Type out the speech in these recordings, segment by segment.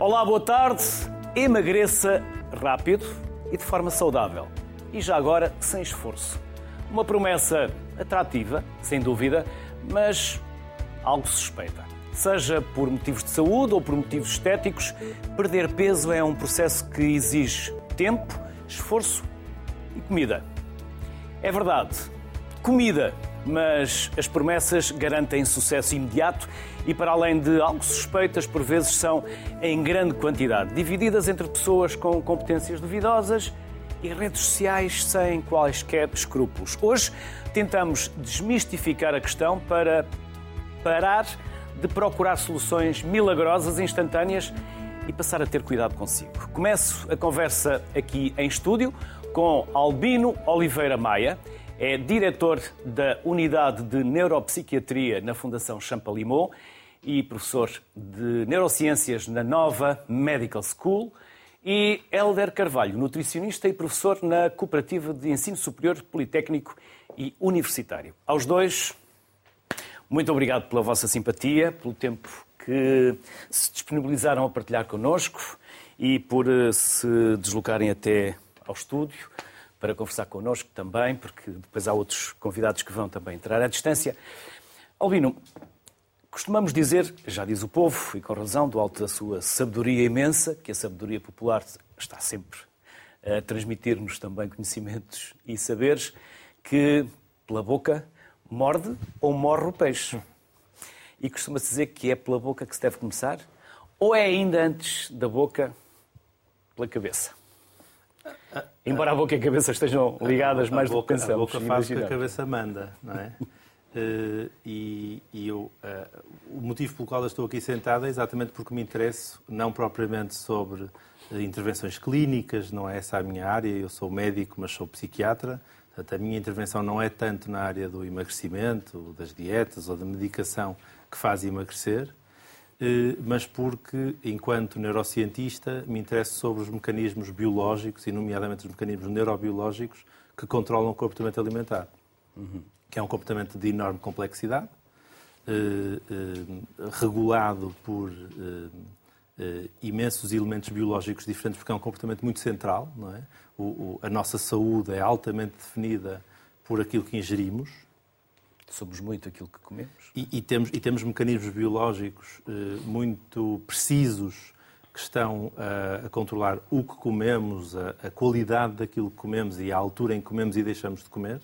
Olá, boa tarde. Emagreça rápido e de forma saudável. E já agora, sem esforço. Uma promessa atrativa, sem dúvida, mas algo suspeita. Seja por motivos de saúde ou por motivos estéticos, perder peso é um processo que exige tempo, esforço e comida. É verdade, comida, mas as promessas garantem sucesso imediato e, para além de algo suspeitas, por vezes são em grande quantidade, divididas entre pessoas com competências duvidosas e redes sociais sem quaisquer escrúpulos. Hoje tentamos desmistificar a questão para parar de procurar soluções milagrosas, instantâneas e passar a ter cuidado consigo. Começo a conversa aqui em estúdio com Albino Oliveira Maia, é diretor da Unidade de Neuropsiquiatria na Fundação Champalimau e professor de Neurociências na Nova Medical School, e Helder Carvalho, nutricionista e professor na Cooperativa de Ensino Superior Politécnico e Universitário. Aos dois, muito obrigado pela vossa simpatia, pelo tempo que se disponibilizaram a partilhar connosco e por eh, se deslocarem até ao estúdio para conversar connosco também, porque depois há outros convidados que vão também entrar à distância. Albino, costumamos dizer, já diz o povo, e com razão, do alto da sua sabedoria imensa, que a sabedoria popular está sempre a transmitir-nos também conhecimentos e saberes, que pela boca morde ou morre o peixe. E costuma-se dizer que é pela boca que se deve começar, ou é ainda antes da boca, pela cabeça? Embora a boca e a cabeça estejam ligadas a, mais boca, do que pensamos. A boca faz o que a cabeça manda, não é? uh, e, e eu, uh, o motivo pelo qual eu estou aqui sentado é exatamente porque me interesso, não propriamente sobre uh, intervenções clínicas, não é essa a minha área, eu sou médico, mas sou psiquiatra, portanto a minha intervenção não é tanto na área do emagrecimento, das dietas ou da medicação que faz emagrecer, mas porque, enquanto neurocientista, me interesso sobre os mecanismos biológicos, e nomeadamente os mecanismos neurobiológicos, que controlam o comportamento alimentar, uhum. que é um comportamento de enorme complexidade, eh, eh, regulado por imensos elementos biológicos diferentes, porque é um comportamento muito central. Não é? O, o, a nossa saúde é altamente definida por aquilo que ingerimos, Somos muito aquilo que comemos. E, e temos, e temos mecanismos biológicos eh, muito precisos que estão a, a controlar o que comemos, a, a, qualidade daquilo que comemos e a altura em que comemos e deixamos de comer.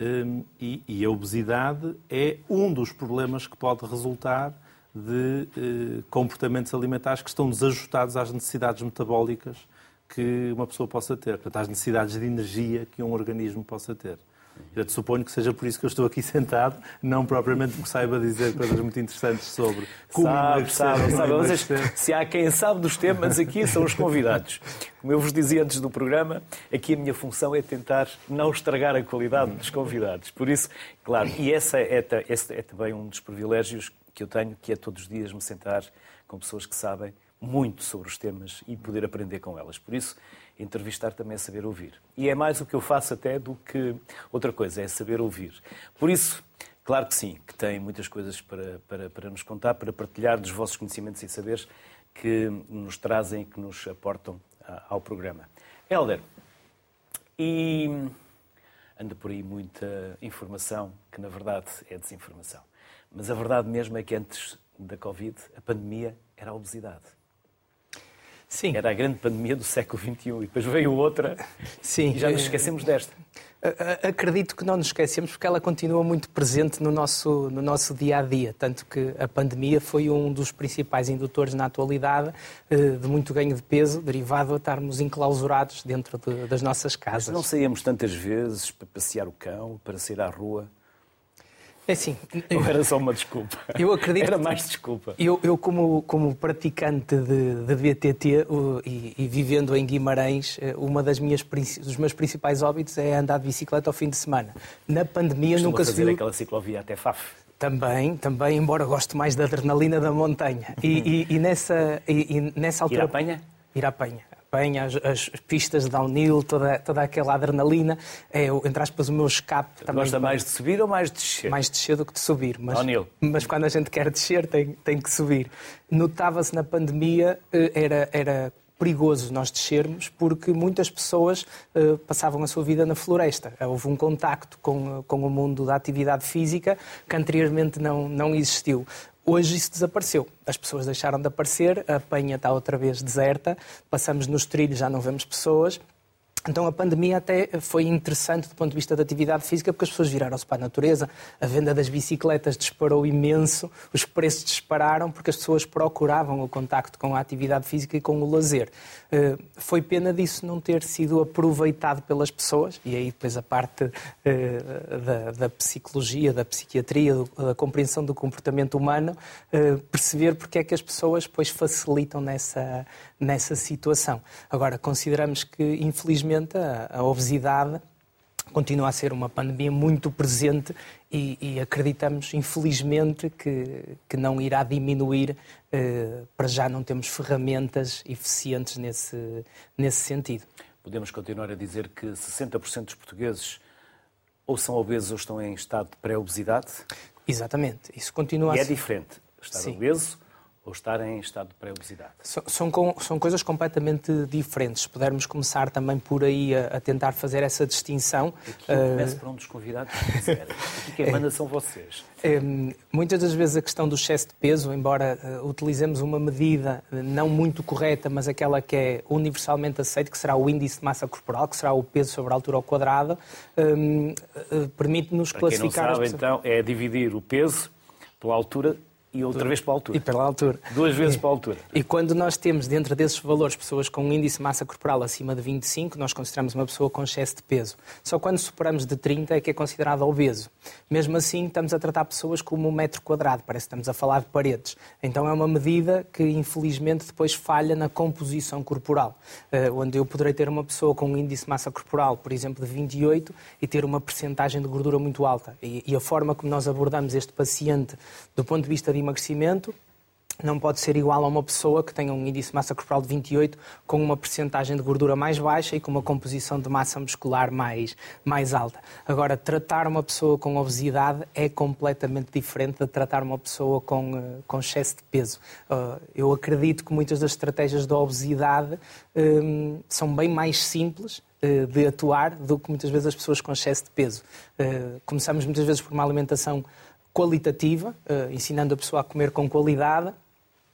Um, e, e, a obesidade é um dos problemas que pode resultar de eh, comportamentos alimentares que estão desajustados às necessidades metabólicas que uma pessoa possa ter, portanto, às necessidades de energia que um organismo possa ter. Eu suponho que seja por isso que eu estou aqui sentado, não propriamente porque saiba dizer coisas muito interessantes sobre como sabe, sabe, sabe. Vocês, se há quem sabe dos temas, aqui são os convidados. Como eu vos dizia antes do programa, aqui a minha função é tentar não estragar a qualidade dos convidados. Por isso, claro, e essa é, esse é também um dos privilégios que eu tenho, que é todos os dias me sentar com pessoas que sabem muito sobre os temas e poder aprender com elas. Por isso, entrevistar também é saber ouvir. E é mais o que eu faço até do que outra coisa, é saber ouvir. Por isso, claro que sim, que tem muitas coisas para, para, para nos contar, para partilhar dos vossos conhecimentos e saberes que nos trazem que nos aportam ao programa. Helder, e anda por aí muita informação que na verdade é desinformação. Mas a verdade mesmo é que antes da Covid, a pandemia era a obesidade. Sim. Era a grande pandemia do século XXI e depois veio outra Sim. e já nos esquecemos desta. Acredito que não nos esquecemos porque ela continua muito presente no nosso, no nosso dia a dia. Tanto que a pandemia foi um dos principais indutores na atualidade eh, de muito ganho de peso, derivado a estarmos enclausurados dentro de, das nossas casas. Mas não saíamos tantas vezes para passear o cão, para sair à rua. É sim. Ou era só uma desculpa? Eu acredito. Era mais desculpa. Eu, eu como, como praticante de, de BTT e, e, vivendo em Guimarães, uh, uma das minhas dos meus principais hábitos é andar de bicicleta ao fim de semana. Na pandemia Costuma nunca se viu. fazer aquela ciclovia até Faf. Também, também, embora goste mais da adrenalina da montanha. E, e, e nessa, e, nessa altura. Ir à penha? Ir à penha Espanha, as, as pistas de downhill, toda, toda aquela adrenalina. É, entre aspas, o meu escape também. Gosta mais de subir ou mais de descer? Mais de descer do que de subir. Mas, downhill. mas quando a gente quer descer, tem, tem que subir. Notava-se na pandemia, eh, era, era perigoso nós descermos porque muitas pessoas uh, passavam a sua vida na floresta. Houve um contacto com, com o mundo da atividade física que anteriormente não, não existiu. Hoje isso desapareceu. As pessoas deixaram de aparecer, a penha está outra vez deserta, passamos nos trilhos, já não vemos pessoas. Então a pandemia até foi interessante do ponto de vista da atividade física, porque as pessoas viraram-se para a natureza, a venda das bicicletas disparou imenso, os preços dispararam, porque as pessoas procuravam o contacto com a atividade física e com o lazer. Eh, foi pena disso não ter sido aproveitado pelas pessoas, e aí depois a parte eh, da, da psicologia, da psiquiatria, da compreensão do comportamento humano, eh, perceber porque é que as pessoas depois facilitam nessa, nessa situação. Agora, consideramos que, infelizmente, a, a obesidade continua a ser uma pandemia muito presente e, e acreditamos, infelizmente, que, que, não irá diminuir. Eh, para já não temos ferramentas eficientes nesse, nesse sentido. Podemos continuar a dizer que 60% dos portugueses ou são obesos ou estão em estado de pré-obesidade? Exatamente. Isso continua e a é diferente estar Sim. obeso ou estar em estado de pré-obesidade? São, são, são, coisas completamente diferentes. Se pudermos começar também por aí a, a tentar fazer essa distinção. Aqui eu uh... começo para um dos convidados que Aqui quem manda são vocês. É, muitas das vezes a questão do excesso de peso, embora uh, utilizemos uma medida não muito correta, mas aquela que é universalmente aceita, que será o índice de massa corporal, que será o peso sobre a altura ao quadrado, um, uh, permite-nos classificar... Quem não sabe, então, é dividir o peso pela altura e outra vez para a altura. E pela altura. Duas vezes para a altura. E quando nós temos dentro desses valores pessoas com um índice de massa corporal acima de 25, nós consideramos uma pessoa com excesso de peso. Só quando superamos de 30 é que é considerado obeso. Mesmo assim, estamos a tratar pessoas como um metro quadrado, parece que estamos a falar de paredes. Então é uma medida que, infelizmente, depois falha na composição corporal, eh, onde eu poderei ter uma pessoa com um índice de massa corporal, por exemplo, de 28 e ter uma percentagem de gordura muito alta. E a forma como nós abordamos este paciente do ponto de vista de emagrecimento não pode ser igual a uma pessoa que tenha um índice de massa corporal de 28 com uma percentagem de gordura mais baixa e com uma composição de massa muscular mais, mais alta. Agora, tratar uma pessoa com obesidade é completamente diferente de tratar uma pessoa com, eh, com excesso de peso. Eh, eu acredito que muitas das estratégias da obesidade um, são bem mais simples eh, de atuar do que muitas vezes as pessoas com excesso de peso. Começamos muitas vezes por uma alimentação qualitativa, uh, ensinando a pessoa a comer com qualidade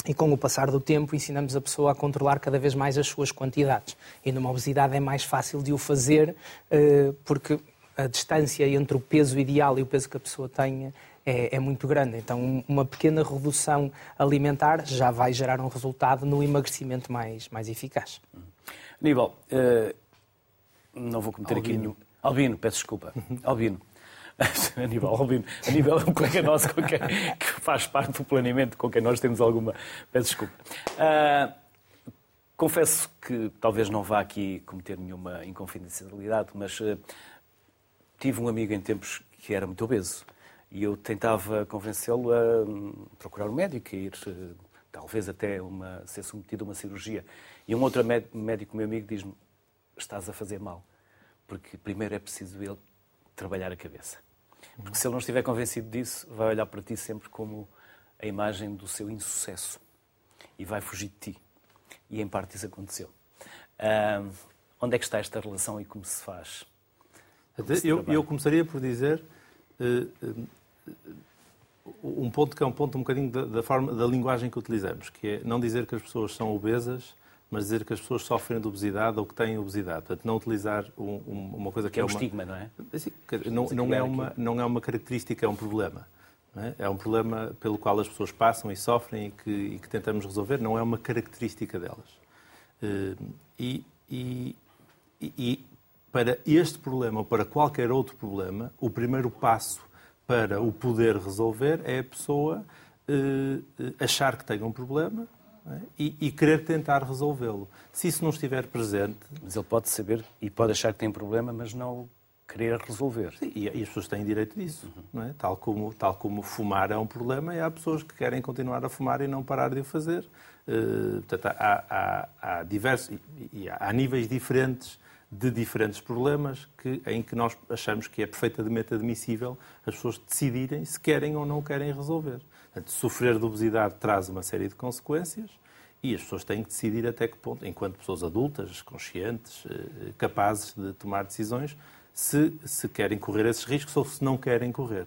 e com o passar do tempo ensinamos a pessoa a controlar cada vez mais as suas quantidades. E numa obesidade é mais fácil de o fazer uh, porque a distância entre o peso ideal e o peso que a pessoa tem é, é, muito grande. Então, uma pequena redução alimentar já vai gerar um resultado no emagrecimento mais, mais eficaz. Aníbal, uh, não vou cometer Albino. aqui nenhum. Albino, peço desculpa. Albino. Aníbal Albino, Aníbal é um colega nosso quem, que faz parte do planeamento, com quem nós temos alguma. Peço desculpa. Uh, confesso que talvez não vá aqui cometer nenhuma inconfidencialidade, mas uh, tive um amigo em tempos que era muito obeso e eu tentava convencê-lo a um, procurar um médico, a ir uh, talvez até uma, ser submetido a uma cirurgia. E um outro médico, meu amigo, diz-me: estás a fazer mal, porque primeiro é preciso ele trabalhar a cabeça. Porque se ele não estiver convencido disso, vai olhar para ti sempre como a imagem do seu insucesso e vai fugir de ti. E em parte isso aconteceu. Uh, onde é que está esta relação e como se faz? Como se eu, eu, começaria por dizer uh, um ponto que é um ponto um bocadinho da, da, forma da linguagem que utilizamos, que é não dizer que as pessoas são obesas mas dizer que as pessoas sofrem de obesidade ou que têm obesidade. Portanto, não utilizar um, um, uma coisa que, é, é um uma... estigma, não é? Não, não, é uma, não é uma característica, é um problema. É? é? um problema pelo qual as pessoas passam e sofrem e que, e que tentamos resolver, não é uma característica delas. Eh, e, e, e para este problema ou para qualquer outro problema, o primeiro passo para o poder resolver é a pessoa eh, achar que tem um problema? E, e, querer tentar resolvê-lo. Se isso não estiver presente. Mas ele pode saber e pode achar que tem problema, mas não querer resolver. Sim, e, as pessoas têm direito disso, não é? Tal como, tal como fumar é um problema, e há pessoas que querem continuar a fumar e não parar de o fazer. Uh, portanto, há, há, há diversos, e, e há níveis diferentes de diferentes problemas que, em que nós achamos que é perfeitamente admissível as pessoas decidirem se querem ou não querem resolver. Portanto, sofrer de obesidade traz uma série de consequências e as pessoas têm que decidir até que ponto, enquanto pessoas adultas, conscientes, eh, capazes de tomar decisões, se, se querem correr esses riscos ou se não querem correr.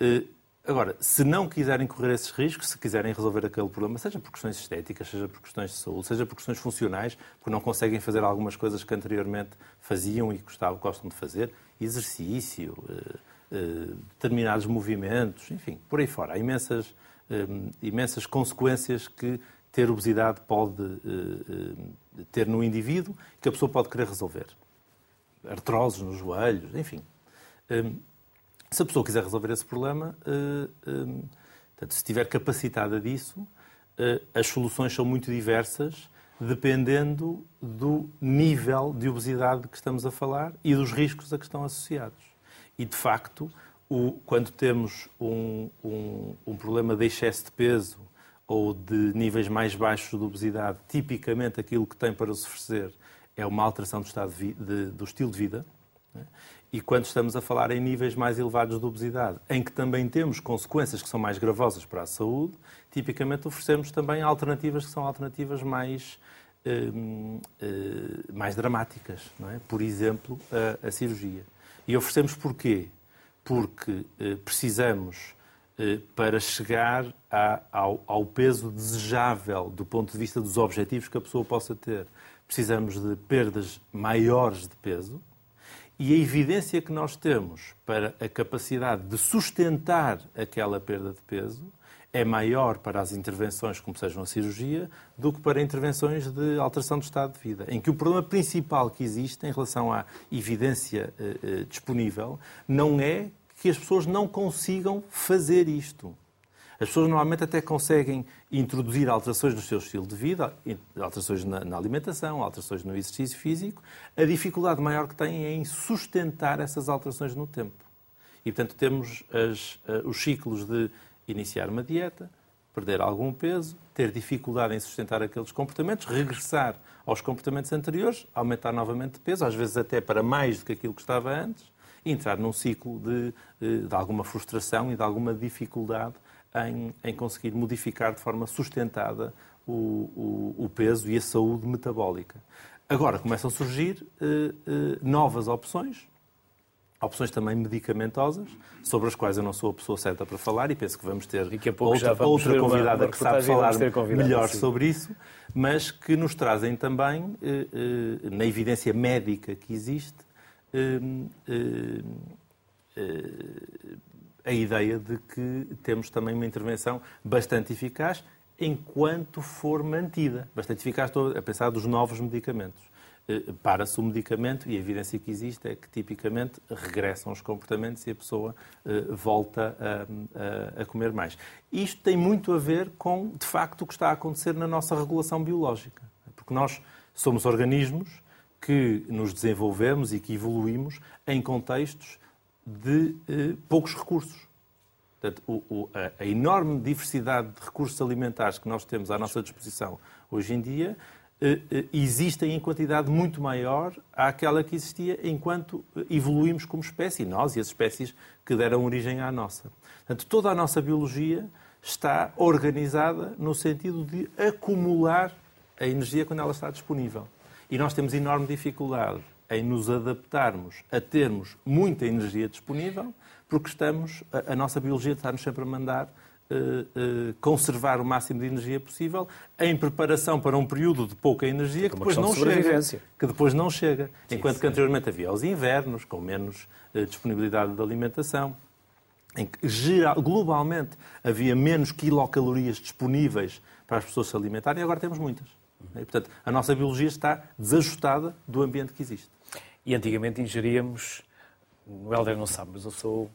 Eh, Agora, se não quiserem correr esses riscos, se quiserem resolver aquele problema, seja por questões estéticas, seja por questões de saúde, seja por questões funcionais, porque não conseguem fazer algumas coisas que anteriormente faziam e gostavam, gostam de fazer, exercício, eh, eh, determinados movimentos, enfim, por aí fora. Há imensas, eh, imensas consequências que ter obesidade pode ter no indivíduo que a pessoa pode querer resolver. Artroses nos joelhos, enfim. Se a pessoa quiser resolver esse problema, portanto, se estiver capacitada disso, as soluções são muito diversas, dependendo do nível de obesidade que estamos a falar e dos riscos a que estão associados. E, de facto, o, quando temos um, um, um, problema de excesso de peso ou de níveis mais baixos de obesidade, tipicamente aquilo que tem para se oferecer é uma alteração do, estado de, de, do estilo de vida. Né? E quando estamos a falar em níveis mais elevados de obesidade, em que também temos consequências que são mais gravosas para a saúde, tipicamente oferecemos também alternativas que são alternativas mais, hum, hum, mais dramáticas. É? Por exemplo, a, a cirurgia. E oferecemos porquê? Porque eh, precisamos, eh, para chegar a, ao, ao peso desejável do ponto de vista dos objetivos que a pessoa possa ter, precisamos de perdas maiores de peso, e a evidência que nós temos para a capacidade de sustentar aquela perda de peso é maior para as intervenções, como sejam a cirurgia, do que para intervenções de alteração do estado de vida, em que o problema principal que existe em relação à evidência eh, eh, disponível não é que as pessoas não consigam fazer isto. As pessoas normalmente até conseguem introduzir alterações no seu estilo de vida, alterações na, na, alimentação, alterações no exercício físico. A dificuldade maior que têm é em sustentar essas alterações no tempo. E, portanto, temos as, eh, os ciclos de iniciar uma dieta, perder algum peso, ter dificuldade em sustentar aqueles comportamentos, regressar aos comportamentos anteriores, aumentar novamente de peso, às vezes até para mais do que aquilo que estava antes, e entrar num ciclo de, eh, de alguma frustração e de alguma dificuldade em, em conseguir modificar de forma sustentada o, o, o, peso e a saúde metabólica. Agora começam a surgir uh, uh, novas opções, opções também medicamentosas, sobre as quais eu não sou a pessoa certa para falar e penso que vamos ter outra, vamos outra convidada uma, uma que sabe falar melhor sim. sobre isso, mas que nos trazem também, uh, na evidência médica que existe, a ideia de que temos também uma intervenção bastante eficaz enquanto for mantida. Bastante eficaz, estou a pensar dos novos medicamentos. Eh, para-se o medicamento e a evidência que existe é que tipicamente regressam os comportamentos e a pessoa eh, volta a, a, a comer mais. Isto tem muito a ver com, de facto, o que está a acontecer na nossa regulação biológica. Porque nós somos organismos que nos desenvolvemos e que evoluímos em contextos de eh, poucos recursos. Portanto, o, o, a, a, enorme diversidade de recursos alimentares que nós temos à nossa disposição hoje em dia existem em quantidade muito maior àquela que existia enquanto evoluímos como espécie, nós e as espécies que deram origem à nossa. Portanto, toda a nossa biologia está organizada no sentido de acumular a energia quando ela está disponível. E nós temos enorme dificuldade em nos adaptarmos a termos muita energia disponível, porque estamos, a, a nossa biologia está-nos sempre a mandar conservar o máximo de energia possível em preparação para um período de pouca energia que depois não chega. Que depois não chega. Enquanto que anteriormente havia os invernos, com menos uh, disponibilidade de alimentação, em que geral, globalmente havia menos quilocalorias disponíveis para as pessoas se alimentarem, e agora temos muitas. E, portanto, a nossa biologia está desajustada do ambiente que existe. E antigamente ingeríamos, o Helder não sabe, mas eu sou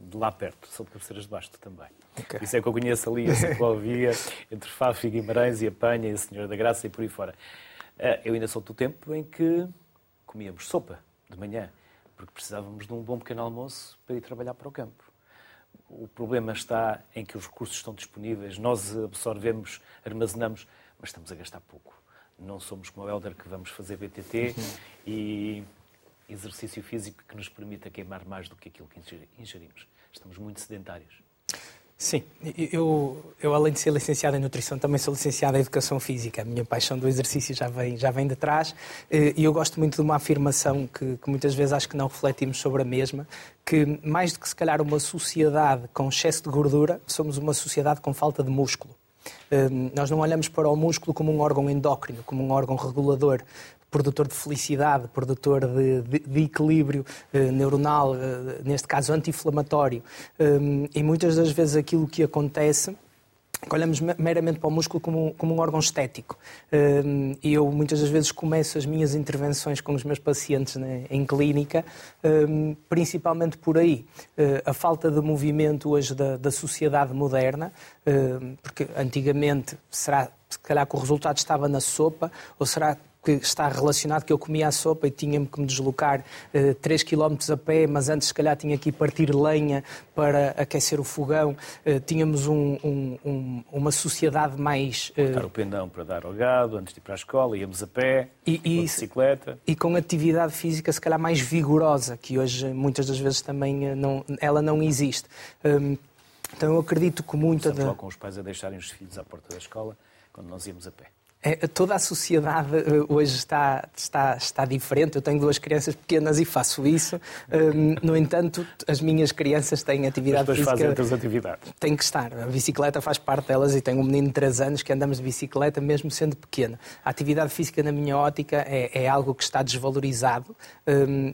de lá perto, sou de cabeceiras de Basto também. Okay. Isso é que eu conheço ali a ciclovia entre Fafo e Guimarães e Apanha e a Senhora da Graça e por aí fora. Eh, eu ainda sou do tempo em que comíamos sopa de manhã. porque precisávamos de um bom pequeno almoço para ir trabalhar para o campo. O problema está em que os recursos estão disponíveis, nós absorvemos, armazenamos, mas estamos a gastar pouco. Não somos como o Helder que vamos fazer BTT uhum. e exercício físico que nos permita queimar mais do que aquilo que ingerimos. Estamos muito sedentários. Sim, eu, eu além de ser licenciado em nutrição, também sou licenciado em educação física. A minha paixão do exercício já vem, já vem de trás eh, e eu gosto muito de uma afirmação que, que muitas vezes acho que não refletimos sobre a mesma, que mais do que se calhar uma sociedade com excesso de gordura, somos uma sociedade com falta de músculo. Eh, nós não olhamos para o músculo como um órgão endócrino, como um órgão regulador produtor de felicidade, produtor de, de, de equilíbrio eh, neuronal, eh, neste caso anti-inflamatório. Um, e muitas das vezes aquilo que acontece que olhamos meramente para o músculo como, como um órgão estético. E eu muitas das vezes começo as minhas intervenções com os meus pacientes né, em clínica, principalmente por aí. Uh, a falta de movimento hoje da, da sociedade moderna, porque antigamente será se calhar que o resultado estava na sopa, ou será que está relacionado que eu comia a sopa e tinha-me que me deslocar uh, 3 km a pé, mas antes se calhar tinha que ir partir lenha para aquecer o fogão. Uh, tínhamos um, um, um, uma sociedade mais... Cortar o pendão para dar ao gado, antes de ir para a escola, íamos a pé, e, e, bicicleta. E com atividade física se calhar mais vigorosa, que hoje muitas das vezes também eh, não, ela não existe. Um, então eu acredito que muita... Da... com os pais a deixarem os filhos à porta da escola quando nós íamos a pé. É, toda a sociedade eh, hoje está, está, está diferente. Eu tenho duas crianças pequenas e faço isso. No entanto, as minhas crianças têm atividade Mas física. fazem outras atividades. Tem que estar. A bicicleta faz parte delas e tenho um menino de 3 anos que andamos de bicicleta mesmo sendo pequeno. A atividade física, na minha ótica, é, é algo que está desvalorizado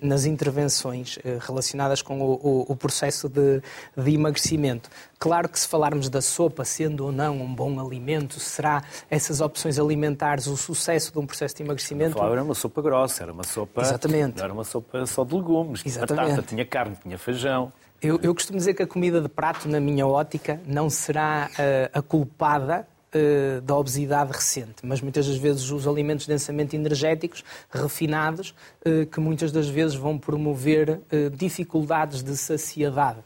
nas intervenções uh, relacionadas com o, o, o processo de, de emagrecimento. Claro que se falarmos da sopa sendo ou não um bom alimento, será essas opções alimentares o sucesso de um processo de emagrecimento? Não, era uma sopa grossa, era uma sopa. Exatamente. Não era uma sopa só de legumes, Exatamente. batata, tinha carne, tinha feijão. Eu, eu, costumo dizer que a comida de prato, na minha ótica, não será uh, a culpada eh, da obesidade recente, mas muitas das vezes os alimentos densamente energéticos, refinados, uh, que muitas das vezes vão promover uh, dificuldades de saciedade.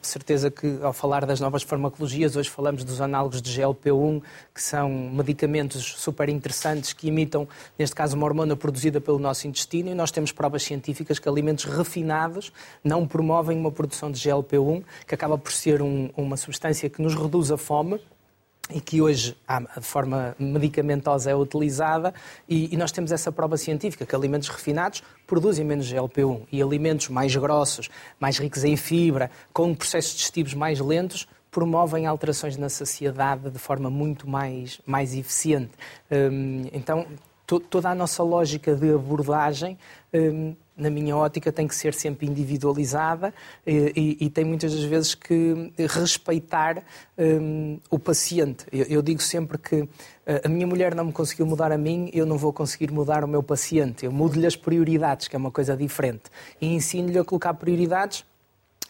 certeza que ao falar das novas farmacologias, hoje falamos dos análogos de GLP-1, que são medicamentos super interessantes que imitam, neste caso, uma hormona produzida pelo nosso intestino, e nós temos provas científicas que alimentos refinados não promovem uma produção de GLP-1, que acaba por ser um, uma substância que nos reduz a fome, e que hoje de forma medicamentosa é utilizada e, nós temos essa prova científica que alimentos refinados produzem menos GLP-1 e alimentos mais grossos, mais ricos em fibra, com processos digestivos mais lentos, promovem alterações na saciedade de forma muito mais, mais eficiente. Hum, então, to, toda a nossa lógica de abordagem hum, na minha ótica, tem que ser sempre individualizada e, e, e tem muitas das vezes que respeitar um, o paciente. Eu, eu, digo sempre que eh, a minha mulher não me conseguiu mudar a mim, eu não vou conseguir mudar o meu paciente. Eu mudo-lhe as prioridades, que é uma coisa diferente. E ensino-lhe a colocar prioridades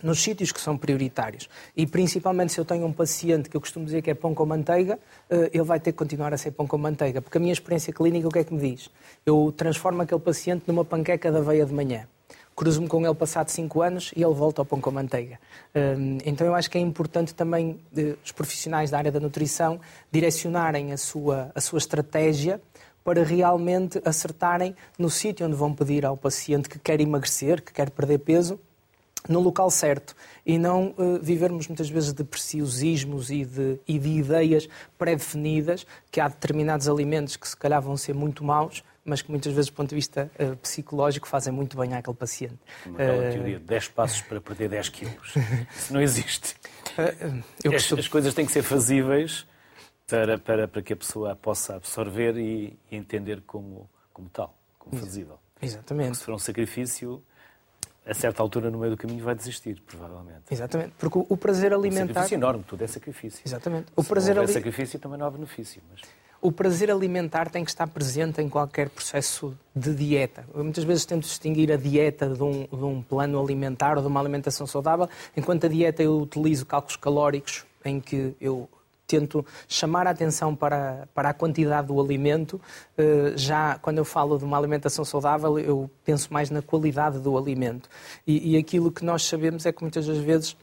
nos sítios que são prioritários. E principalmente se eu tenho um paciente que eu costumo dizer que é pão com manteiga, eh, ele vai ter que continuar a ser pão com manteiga. Porque a minha experiência clínica, o que é que me diz? Eu transformo aquele paciente numa panqueca da aveia de manhã. Cruzo-me com ele passado 5 anos e ele volta ao pão com manteiga. Ehm, então eu acho que é importante também eh, os profissionais da área da nutrição direcionarem a sua, a sua estratégia para realmente acertarem no sítio onde vão pedir ao paciente que quer emagrecer, que quer perder peso, no local certo e não uh, vivermos muitas vezes de preciosismos e de, e de ideias pré-definidas que há determinados alimentos que se calhar vão ser muito maus, mas que muitas vezes, do ponto de vista uh, psicológico, fazem muito bem àquele paciente. Como aquela uh... teoria, 10 passos para perder 10 quilos. Isso não existe. Uh, costumo... as, as, coisas têm que ser fazíveis para, para, para que a pessoa possa absorver e, e entender como, como tal, como fazível. Exatamente. Porque se for um sacrifício, a certa altura no meio do caminho vai desistir, provavelmente. Exatamente, porque o prazer alimentar... Um sacrifício enorme, tudo é sacrifício. Exatamente. O Se prazer não ali... sacrifício também não há benefício, mas... O prazer alimentar tem que estar presente em qualquer processo de dieta. Eu muitas vezes tento distinguir a dieta de um, de um plano alimentar ou de uma alimentação saudável, enquanto a dieta eu utilizo cálculos calóricos em que eu tento chamar a atenção para, para a quantidade do alimento. Eh, já quando eu falo de uma alimentação saudável, eu penso mais na qualidade do alimento. E, e aquilo que nós sabemos é que muitas das vezes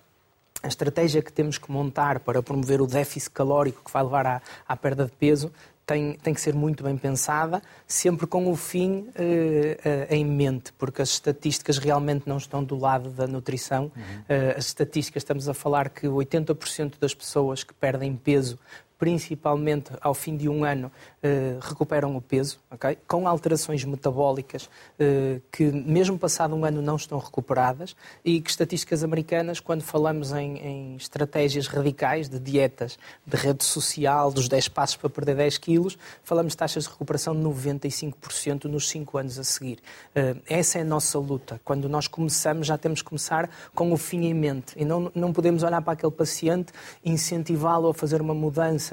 a estratégia que temos que montar para promover o déficit calórico que vai levar à, à perda de peso tem, tem que ser muito bem pensada, sempre com o fim eh, eh, em mente, porque as estatísticas realmente não estão do lado da nutrição. Uhum. Eh, as estatísticas, estamos a falar que 80% das pessoas que perdem peso principalmente ao fim de um ano, eh, recuperam o peso, okay? com alterações metabólicas eh, que, mesmo passado um ano, não estão recuperadas e que estatísticas americanas, quando falamos em, em, estratégias radicais de dietas, de rede social, dos 10 passos para perder 10 quilos, falamos de taxas de recuperação de 95% nos 5 anos a seguir. Eh, essa é a nossa luta. Quando nós começamos, já temos que começar com o fim em mente e não, não podemos olhar para aquele paciente, incentivá-lo a fazer uma mudança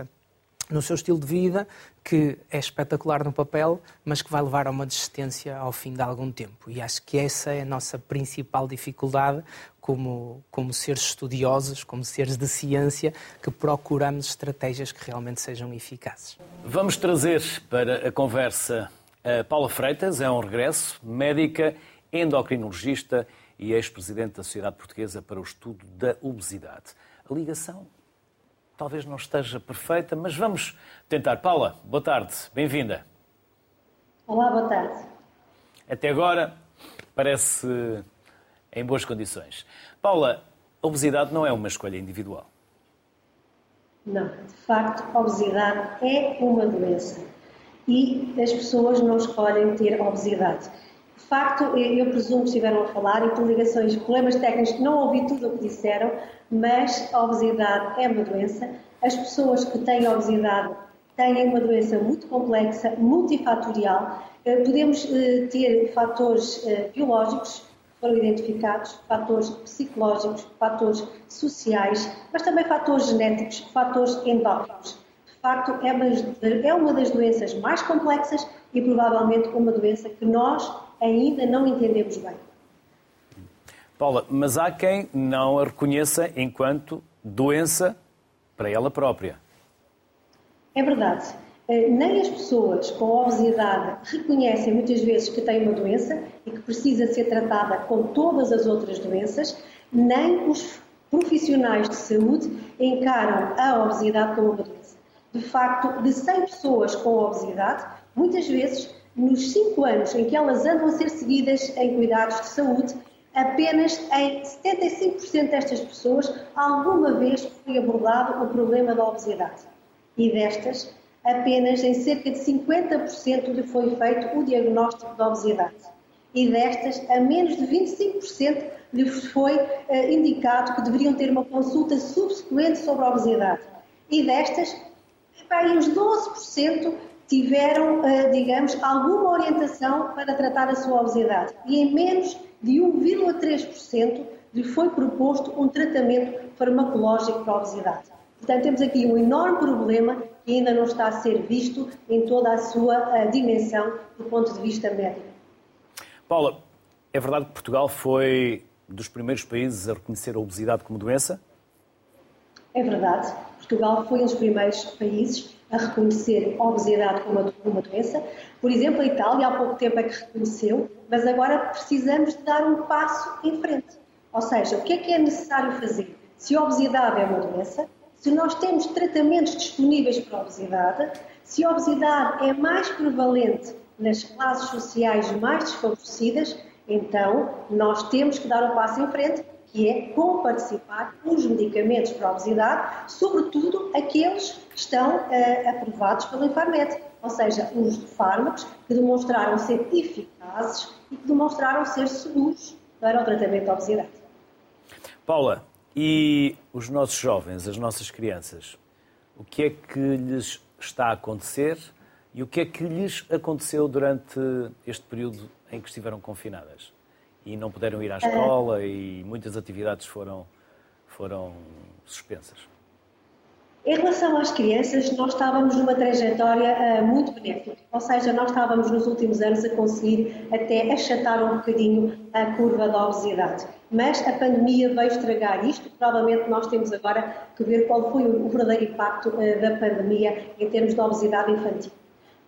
no seu estilo de vida, que é espetacular no papel, mas que vai levar a uma desistência ao fim de algum tempo. E acho que essa é a nossa principal dificuldade como, como seres estudiosos, como seres de ciência, que procuramos estratégias que realmente sejam eficazes. Vamos trazer para a conversa a Paula Freitas, é um regresso, médica, endocrinologista e ex-presidente da Sociedade Portuguesa para o Estudo da Obesidade. A ligação talvez não esteja perfeita, mas vamos tentar. Paula, boa tarde, bem-vinda. Olá, boa tarde. Até agora parece em boas condições. Paula, a obesidade não é uma escolha individual. Não, de facto, a obesidade é uma doença e as pessoas não escolhem ter obesidade. De facto, eu presumo que estiveram a falar e por ligações, problemas técnicos, não ouvi tudo o que disseram, mas a obesidade é uma doença. As pessoas que têm obesidade têm uma doença muito complexa, multifatorial. Eh, podemos eh, ter fatores eh, biológicos foram identificados, fatores psicológicos, fatores sociais, mas também fatores genéticos, fatores endócrinos. De facto, é, é uma das doenças mais complexas e provavelmente uma doença que nós ainda não entendemos bem. Paula, mas há quem não a reconheça enquanto doença para ela própria. É verdade. Eh, nem as pessoas com obesidade reconhecem muitas vezes que têm uma doença e que precisa ser tratada com todas as outras doenças, nem os profissionais de saúde encaram a obesidade como uma doença. De facto, de 100 pessoas com obesidade, muitas vezes, nos 5 anos em que elas andam a ser seguidas em cuidados de saúde, apenas em 75% destas pessoas alguma vez foi abordado o problema da obesidade. E destas, apenas em cerca de 50% lhe foi feito o diagnóstico da obesidade. E destas, a menos de 25% lhe foi uh, indicado que deveriam ter uma consulta subsequente sobre a obesidade. E destas, bem, uns 12% tiveram, uh, digamos, alguma orientação para tratar a sua obesidade. E em menos de 1,3% lhe foi proposto um tratamento farmacológico para a obesidade. Portanto, temos aqui um enorme problema que ainda não está a ser visto em toda a sua uh, dimensão do ponto de vista médico. Paula, é verdade que Portugal foi dos primeiros países a reconhecer a obesidade como doença? É verdade. Portugal foi um dos primeiros países a reconhecer a obesidade como uma doença. Por exemplo, a Itália há pouco tempo é que reconheceu, mas agora precisamos de dar um passo em frente. Ou seja, o que é que é necessário fazer? Se a obesidade é uma doença, se nós temos tratamentos disponíveis para a obesidade, se a obesidade é mais prevalente nas classes sociais mais desfavorecidas, então nós temos que dar um passo em frente que é comparticipar os medicamentos para a obesidade, sobretudo aqueles que estão uh, aprovados pela Infarmed, ou seja, os fármacos que demonstraram ser eficazes e que demonstraram ser seguros para o tratamento da obesidade. Paula, e os nossos jovens, as nossas crianças, o que é que lhes está a acontecer e o que é que lhes aconteceu durante este período em que estiveram confinadas? E não puderam ir à escola e muitas atividades foram, foram suspensas. Em relação às crianças, nós estávamos numa trajetória uh, muito benéfica, ou seja, nós estávamos nos últimos anos a conseguir até achatar um bocadinho a curva da obesidade. Mas a pandemia veio estragar isto, provavelmente nós temos agora que ver qual foi o verdadeiro impacto uh, da pandemia em termos de obesidade infantil.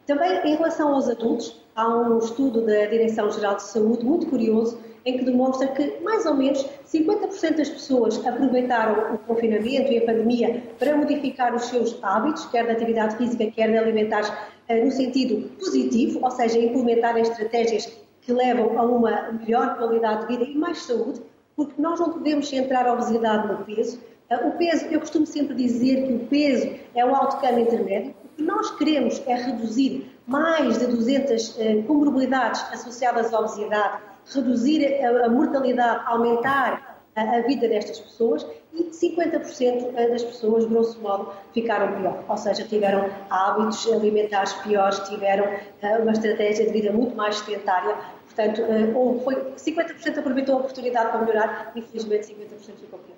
Também em relação aos adultos, há um estudo da Direção-Geral de Saúde muito curioso em que demonstra que mais ou menos 50% das pessoas aproveitaram o confinamento e a pandemia para modificar os seus hábitos, quer de atividade física, quer de alimentares, eh, no sentido positivo, ou seja, implementarem estratégias que levam a uma melhor qualidade de vida e mais saúde, porque nós não podemos centrar a obesidade no peso. Eh, o peso, eu costumo sempre dizer que o peso é o autocano intermédio. O que nós queremos é reduzir mais de 200 eh, comorbilidades associadas à obesidade reduzir a, mortalidade, aumentar a, a, vida destas pessoas e 50% das pessoas, grosso modo, ficaram pior. Ou seja, tiveram hábitos alimentares piores, tiveram uh, uma estratégia de vida muito mais sedentária. Portanto, uh, ou foi, 50% aproveitou a oportunidade para melhorar, infelizmente 50% ficou pior.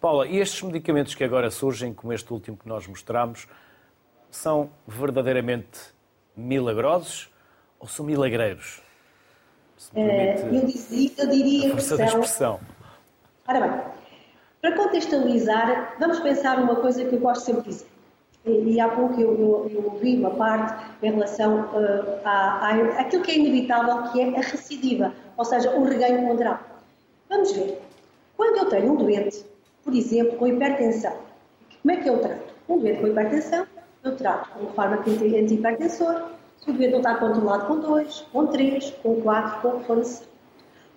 Paula, e estes medicamentos que agora surgem, como este último que nós mostramos, são verdadeiramente milagrosos ou são milagreiros? Eh, eu, dizia, eu diria que são... expressão. Ora bem, para contextualizar, vamos pensar numa coisa que eu gosto sempre de dizer. E, e há pouco eu, eu, eu, ouvi uma parte em relação uh, à, à, àquilo que é inevitável, que é a recidiva, ou seja, o reganho ponderal. Vamos ver. Quando eu tenho um doente, por exemplo, com hipertensão, como é que eu trato? Um doente com hipertensão, eu trato com um fármaco antihipertensor, o doente não está controlado com 2, com 3, com 4, com o que for necessário.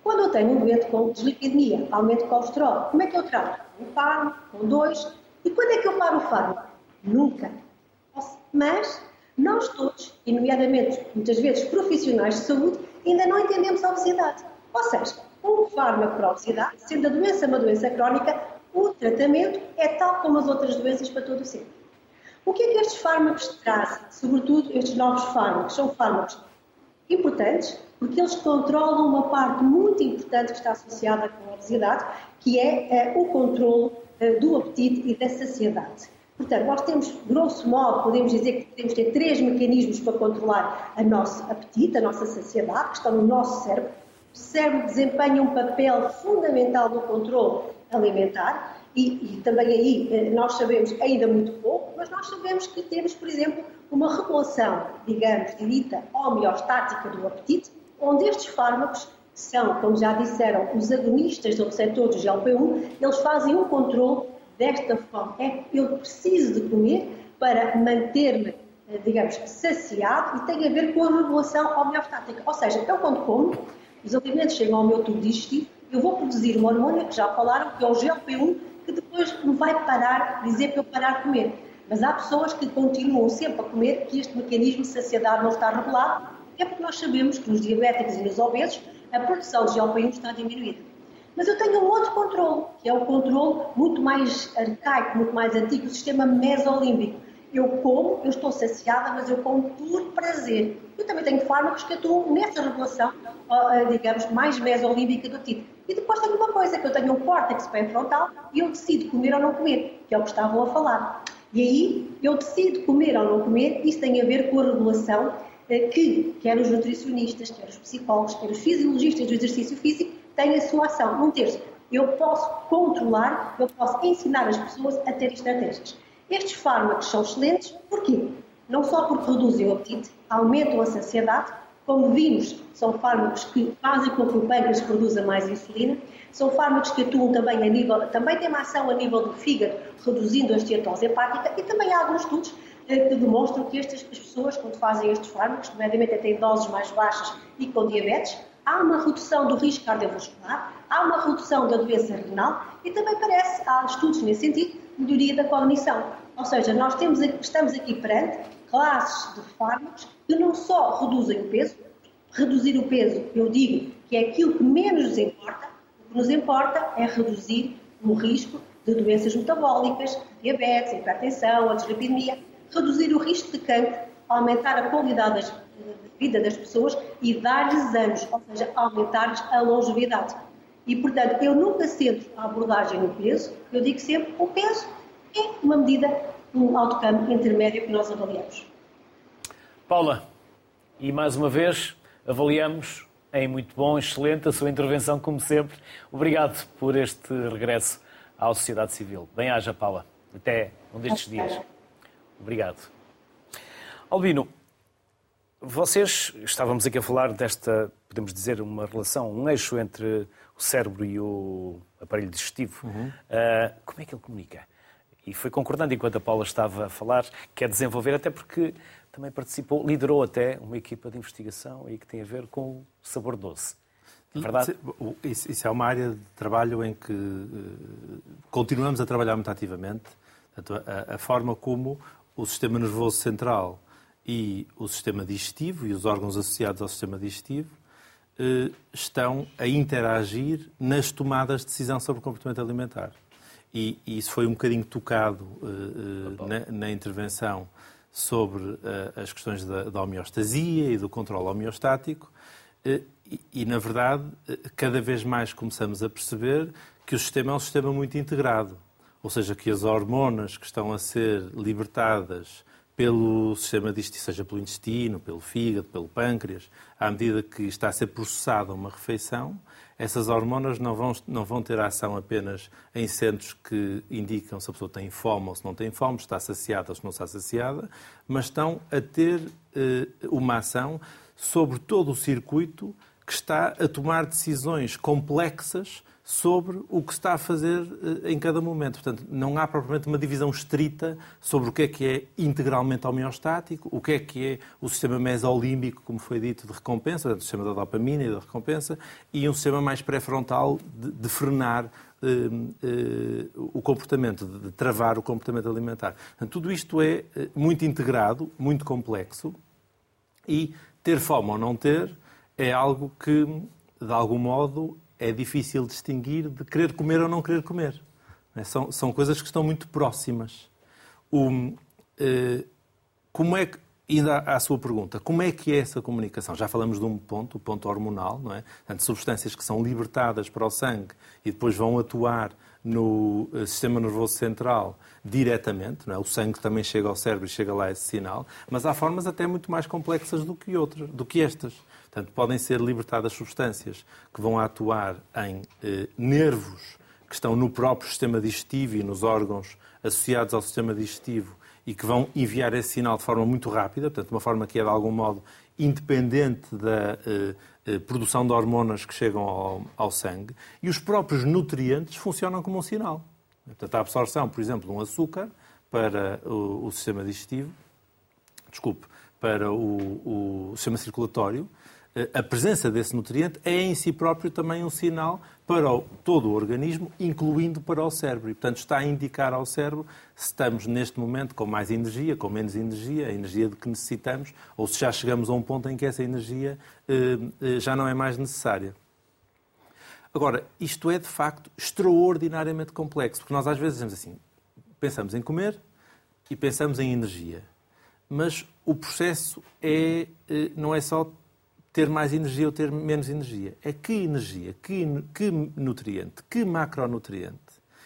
Quando eu tenho um doente com deslipidemia, aumento de colesterol, como é que eu trato? Um fármaco, com 2. E quando é que eu paro o fármaco? Nunca. Mas nós todos, e nomeadamente muitas vezes profissionais de saúde, ainda não entendemos a obesidade. Ou seja, um fármaco para a obesidade, sendo a doença uma doença crónica, o tratamento é tal como as outras doenças para todo o sempre. O que é que estes fármacos trazem? Sobretudo estes novos fármacos. São fármacos importantes porque eles controlam uma parte muito importante que está associada com a obesidade, que é uh, o controle uh, do apetite e da saciedade. Portanto, nós temos, grosso modo, podemos dizer que podemos ter três mecanismos para controlar o nosso apetite, a nossa saciedade, que estão no nosso cérebro. O cérebro desempenha um papel fundamental no controle alimentar e, e, também aí eh, nós sabemos ainda muito pouco, mas nós sabemos que temos, por exemplo, uma regulação, digamos, dita homeostática do apetite, onde estes fármacos são, como já disseram, os agonistas do receptor do GLP-1, eles fazem um controle desta forma. É eu preciso de comer para manter-me, eh, digamos, saciado e tem a ver com a regulação homeostática. Ou seja, eu quando como, os alimentos chegam ao meu tubo digestivo, eu vou produzir uma hormona que já falaram, que é o GLP-1, que depois me vai parar, dizer para eu parar de comer. Mas há pessoas que continuam sempre a comer, que este mecanismo de saciedade não está regulado, é porque nós sabemos que nos diabéticos e nos obesos a produção de GLP-1 está diminuída. Mas eu tenho um outro controle, que é o controle muito mais arcaico, muito mais antigo, o sistema mesolímbico. Eu como, eu estou saciada, mas eu como por prazer. Eu também tenho fármacos que atuam nessa regulação, digamos, mais mesolímbica do tipo. E depois tenho uma coisa, que eu tenho um córtex pré-frontal e eu decido comer ou não comer, que é o que estavam a falar. E aí eu decido comer ou não comer, isso tem a ver com a regulação eh, que quer os nutricionistas, quer os psicólogos, quer os fisiologistas do exercício físico têm a sua ação. Um terço. Eu posso controlar, eu posso ensinar as pessoas a ter estratégias. Estes fármacos são excelentes, porquê? Não só porque reduzem o apetite, aumentam a saciedade, como vimos, são fármacos que fazem com que o pâncreas produza mais insulina, são fármacos que atuam também a nível, também têm uma ação a nível do fígado, reduzindo a esteatose hepática, e também há alguns estudos eh, que demonstram que estas as pessoas, quando fazem estes fármacos, nomeadamente até em doses mais baixas e com diabetes, há uma redução do risco cardiovascular, há uma redução da doença renal e também parece, há estudos nesse sentido, melhoria da cognição. Ou seja, nós temos, estamos aqui perante classes de fármacos que não só reduzem o peso, reduzir o peso, eu digo que é aquilo que menos nos importa, o que nos importa é reduzir o risco de doenças metabólicas, diabetes, hipertensão, a reduzir o risco de cancro, aumentar a qualidade de vida das pessoas e dar-lhes anos, ou seja, aumentar-lhes a longevidade. E, portanto, eu nunca centro a abordagem no peso, eu digo sempre o peso é uma medida, um autocampo intermédio que nós avaliamos. Paula, e mais uma vez avaliamos em muito bom, excelente a sua intervenção, como sempre. Obrigado por este regresso à sociedade civil. Bem-haja, Paula. Até um destes dias. Obrigado. Albino, vocês, estávamos aqui a falar desta, podemos dizer, uma relação, um eixo entre o cérebro e o aparelho digestivo. Uhum. Uh, como é que ele comunica? E foi concordando enquanto a Paula estava a falar, quer desenvolver, até porque também participou, liderou até uma equipa de investigação aí que tem a ver com o sabor doce. É verdade? Isso, isso é uma área de trabalho em que uh, continuamos a trabalhar muito ativamente. Portanto, a, a forma como o sistema nervoso central e o sistema digestivo e os órgãos associados ao sistema digestivo eh, estão a interagir nas tomadas de decisão sobre o comportamento alimentar. E, e isso foi um bocadinho tocado eh, na, na, intervenção sobre as questões da, da, homeostasia e do controle homeostático. E, e, na verdade, cada vez mais começamos a perceber que o sistema é um sistema muito integrado. Ou seja, que as hormonas que estão a ser libertadas pelo sistema digestivo, seja pelo intestino, pelo fígado, pelo pâncreas, à medida que está a ser processada uma refeição, essas hormonas não vão, não vão ter ação apenas em centros que indicam se a pessoa tem fome ou se não tem fome, está saciada ou se não está saciada, mas estão a ter eh, uma ação sobre todo o circuito que está a tomar decisões complexas sobre o que está a fazer eh, em cada momento. Portanto, não há propriamente uma divisão estrita sobre o que é que é integralmente homeostático, o que é que é o sistema mesolímbico, como foi dito, de recompensa, o sistema da dopamina e da recompensa, e um sistema mais pré-frontal de, de, frenar uh, uh, o comportamento, de, travar o comportamento alimentar. Tudo isto é muito integrado, muito complexo, e ter fome ou não ter é algo que, de algum modo, é difícil distinguir de querer comer ou não querer comer. É? São, são coisas que estão muito próximas. O, eh, como é que, ainda à sua pergunta, como é que é essa comunicação? Já falamos de um ponto, o ponto hormonal, não é? Portanto, substâncias que são libertadas para o sangue e depois vão atuar no eh, sistema nervoso central diretamente, não é? o sangue também chega ao cérebro e chega lá esse sinal, mas há formas até muito mais complexas do que outras, do que estas. Portanto, podem ser libertadas substâncias que vão atuar em eh, nervos que estão no próprio sistema digestivo e nos órgãos associados ao sistema digestivo e que vão enviar esse sinal de forma muito rápida, portanto, uma forma que é de algum modo independente da eh, eh, produção de hormonas que chegam ao, ao, sangue, e os próprios nutrientes funcionam como um sinal. Portanto, a absorção, por exemplo, de um açúcar para o, o sistema digestivo, desculpe, para o, o sistema circulatório, a presença desse nutriente é em si próprio também um sinal para o, todo o organismo, incluindo para o cérebro. E, portanto, está a indicar ao cérebro se estamos neste momento com mais energia, com menos energia, a energia de que necessitamos, ou se já chegamos a um ponto em que essa energia eh, eh já não é mais necessária. Agora, isto é de facto extraordinariamente complexo, porque nós às vezes dizemos assim: pensamos em comer e pensamos em energia. Mas o processo é, eh, não é só ter mais energia ou ter menos energia. É que energia, que, que nutriente, que macronutriente.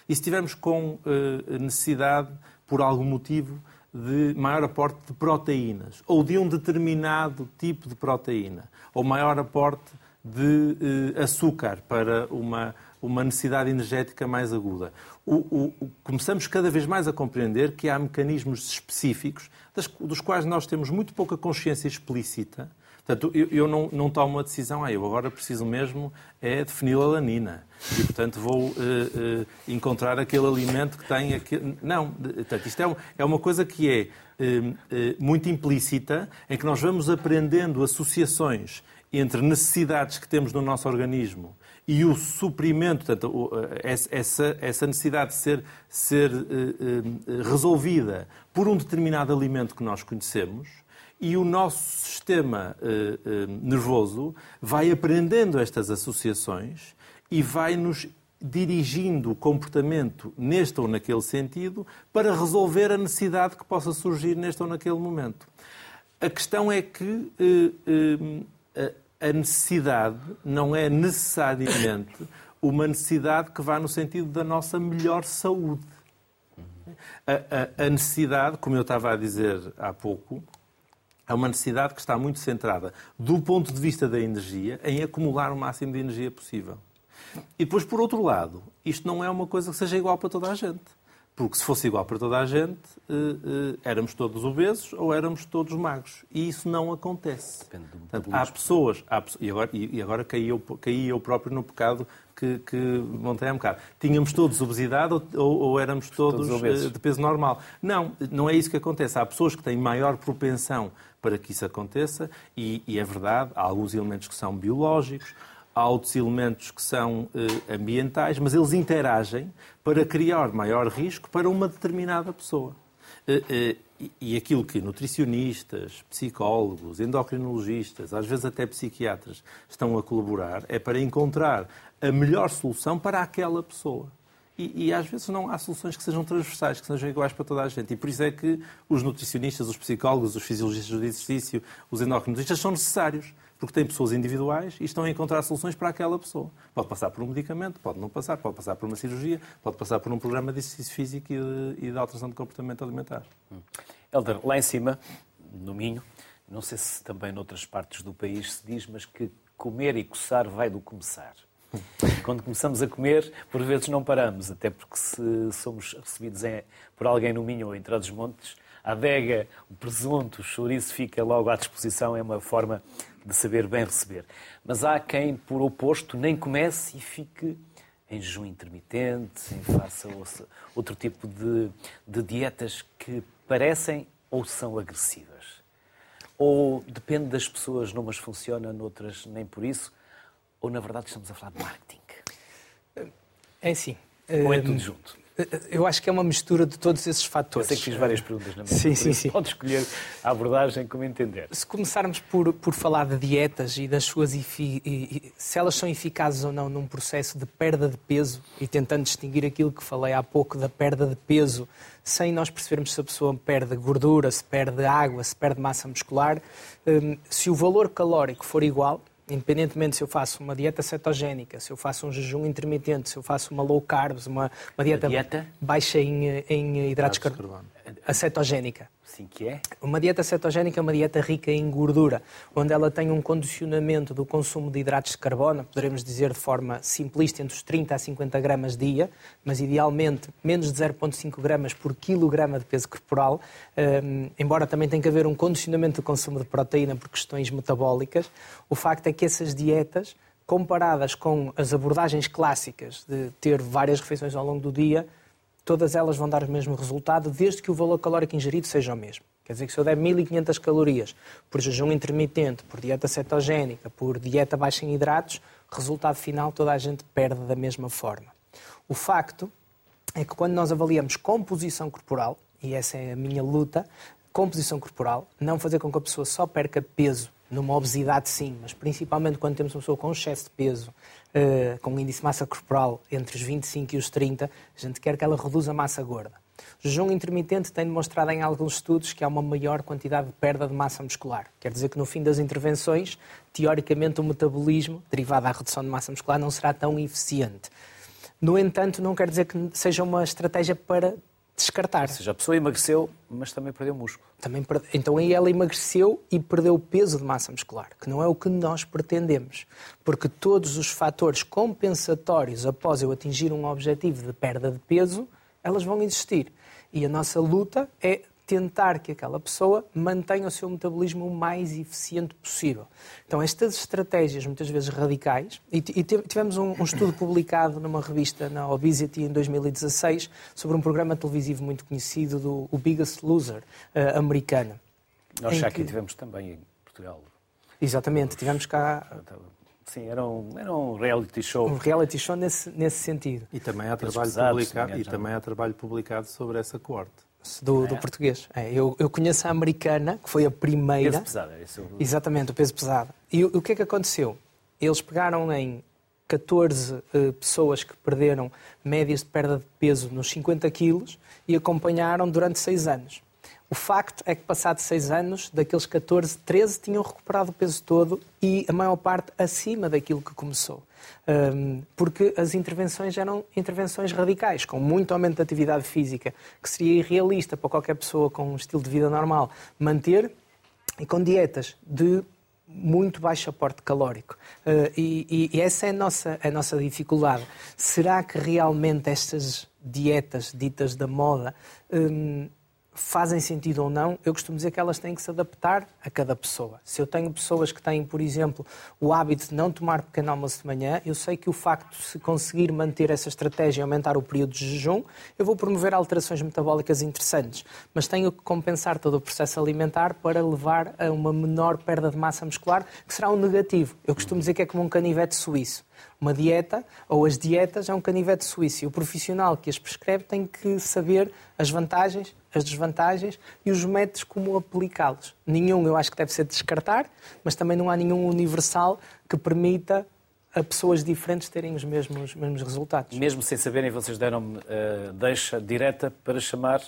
E se tivermos com uh, necessidade, por algum motivo, de maior aporte de proteínas, ou de um determinado tipo de proteína, ou maior aporte de uh, açúcar para uma, uma necessidade energética mais aguda. O, o, começamos cada vez mais a compreender que há mecanismos específicos, das, dos quais nós temos muito pouca consciência explícita, Portanto, eu, eu não, não, tomo uma decisão, ah, eu agora preciso mesmo é de fenilalanina e, portanto, vou uh, uh, encontrar aquele alimento que tem aquele... Não, portanto, isto é, é uma coisa que é uh, muito implícita, em que nós vamos aprendendo associações entre necessidades que temos no nosso organismo e o suprimento, portanto, essa, essa necessidade de ser, ser resolvida por um determinado alimento que nós conhecemos, e o nosso sistema uh, uh, nervoso vai aprendendo estas associações e vai nos dirigindo o comportamento neste ou naquele sentido para resolver a necessidade que possa surgir neste ou naquele momento. A questão é que uh, a necessidade não é necessariamente uma necessidade que vá no sentido da nossa melhor saúde. A, a, a necessidade, como eu estava a dizer há pouco, é uma necessidade que está muito centrada, do ponto de vista da energia, em acumular o máximo de energia possível. E depois, por outro lado, isto não é uma coisa que seja igual para toda a gente. Porque se fosse igual para toda a gente, eh, eh, éramos todos obesos ou éramos todos magros. E isso não acontece. Depende do Portanto, há pessoas, há, e agora, e agora caí, eu, caí eu próprio no pecado que, que montei há um bocado. Tínhamos todos obesidade ou, ou éramos todos, todos eh, de peso normal? Não, não é isso que acontece. Há pessoas que têm maior propensão para que isso aconteça e, e é verdade, há alguns elementos que são biológicos, há outros elementos que são eh, ambientais, mas eles interagem para criar maior risco para uma determinada pessoa. Eh, eh, e aquilo que nutricionistas, psicólogos, endocrinologistas, às vezes até psiquiatras, estão a colaborar é para encontrar a melhor solução para aquela pessoa. E, e, às vezes não há soluções que sejam transversais, que sejam iguais para toda a gente. E por isso é que os nutricionistas, os psicólogos, os fisiologistas do exercício, os endocrinologistas são necessários porque têm pessoas individuais e estão a encontrar soluções para aquela pessoa. Pode passar por um medicamento, pode não passar, pode passar por uma cirurgia, pode passar por um programa de exercício físico e de, e de alteração de comportamento alimentar. Hum. Helder, lá em cima, no Minho, não sei se também noutras partes do país se diz, mas que comer e coçar vai do começar. Quando começamos a comer, por vezes não paramos, até porque se somos recebidos em, por alguém no Minho ou em Trás-os-Montes, a adega, o presunto, o chouriço fica logo à disposição, é uma forma de saber bem receber. Mas há quem, por oposto, nem comece e fique em jejum intermitente, faça outro tipo de, de dietas que parecem ou são agressivas. Ou depende das pessoas, numas funciona, noutras nem por isso. Ou na verdade estamos a falar de marketing? É assim. Ou é tudo hum, junto? Eu acho que é uma mistura de todos esses fatores. Eu sei que fiz várias perguntas na minha Sim, sim, sim. Pode escolher a abordagem como entender. Se começarmos por, por falar de dietas e das suas e, se elas são eficazes ou não num processo de perda de peso e tentando distinguir aquilo que falei há pouco da perda de peso, sem nós percebermos se a pessoa perde gordura, se perde água, se perde massa muscular, hum, se o valor calórico for igual, independentemente se eu faço uma dieta cetogénica, se eu faço um jejum intermitente, se eu faço uma low carbs, uma, uma dieta, dieta, baixa em, em hidratos de carbono, a cetogénica. Sim, que é? Uma dieta cetogénica é uma dieta rica em gordura, onde ela tem um condicionamento do consumo de hidratos de carbono, poderemos dizer de forma simplista, entre os 30 a 50 gramas dia, mas idealmente menos de 0,5 gramas por quilograma de peso corporal, um, embora também tenha que haver um condicionamento do consumo de proteína por questões metabólicas, o facto é que essas dietas, comparadas com as abordagens clássicas de ter várias refeições ao longo do dia, todas elas vão dar o mesmo resultado, desde que o valor calórico ingerido seja o mesmo. Quer dizer que se eu der 1500 calorias por jejum intermitente, por dieta cetogénica, por dieta baixa em hidratos, resultado final toda a gente perde da mesma forma. O facto é que quando nós avaliamos composição corporal, e essa é a minha luta, composição corporal, não fazer com que a pessoa só perca peso numa obesidade sim, mas principalmente quando temos uma pessoa com excesso de peso, com um índice de massa corporal entre os 25 e os 30, a gente quer que ela reduza a massa gorda. O jejum intermitente tem demonstrado em alguns estudos que há uma maior quantidade de perda de massa muscular. Quer dizer que no fim das intervenções, teoricamente, o metabolismo derivado da redução de massa muscular não será tão eficiente. No entanto, não quer dizer que seja uma estratégia para descartar. Ou seja, a pessoa emagreceu, mas também perdeu músculo. Também perde... Então aí ela emagreceu e perdeu o peso de massa muscular, que não é o que nós pretendemos. Porque todos os fatores compensatórios após eu atingir um objetivo de perda de peso, elas vão existir. E a nossa luta é tentar que aquela pessoa mantenha o seu metabolismo o mais eficiente possível. Então, estas estratégias, muitas vezes radicais, e tivemos um, um estudo publicado numa revista, na Obesity, em 2016, sobre um programa televisivo muito conhecido do o Biggest Loser, uh, americano. Nós já aqui que... tivemos também em Portugal. Exatamente, tivemos cá Sim, era um, era um reality show. Um reality show nesse, nesse sentido. E também há trabalho, pesados, publicado, e também há trabalho publicado sobre essa coorte do, do português. É, eu, eu, conheço a americana, que foi a primeira. Peso pesado, é isso? Exatamente, o peso pesado. E o, o que é que aconteceu? Eles pegaram em 14 uh, eh, pessoas que perderam médias de perda de peso nos 50 quilos e acompanharam durante 6 anos. O facto é que, passados seis anos, daqueles 14, 13 tinham recuperado o peso todo e a maior parte acima daquilo que começou. Porque as intervenções eram intervenções radicais, com muito aumento de atividade física, que seria irrealista para qualquer pessoa com um estilo de vida normal manter, e com dietas de muito baixo aporte calórico. Uh, e, e, essa é a nossa, a nossa dificuldade. Será que realmente estas dietas ditas da moda um, fazem sentido ou não, eu costumo dizer que elas têm que se adaptar a cada pessoa. Se eu tenho pessoas que têm, por exemplo, o hábito de não tomar pequeno almoço de manhã, eu sei que o facto de se conseguir manter essa estratégia e aumentar o período de jejum, eu vou promover alterações metabólicas interessantes. Mas tenho que compensar todo o processo alimentar para levar a uma menor perda de massa muscular, que será um negativo. Eu costumo dizer que é como um canivete suíço. Uma dieta, ou as dietas, é um canivete suíço. E o profissional que as prescreve tem que saber as vantagens, as desvantagens e os métodos como aplicá-los. Nenhum eu acho que deve ser descartar, mas também não há nenhum universal que permita a pessoas diferentes terem os mesmos, mesmos resultados. Mesmo sem saberem, vocês deram-me uh, deixa direta para chamar.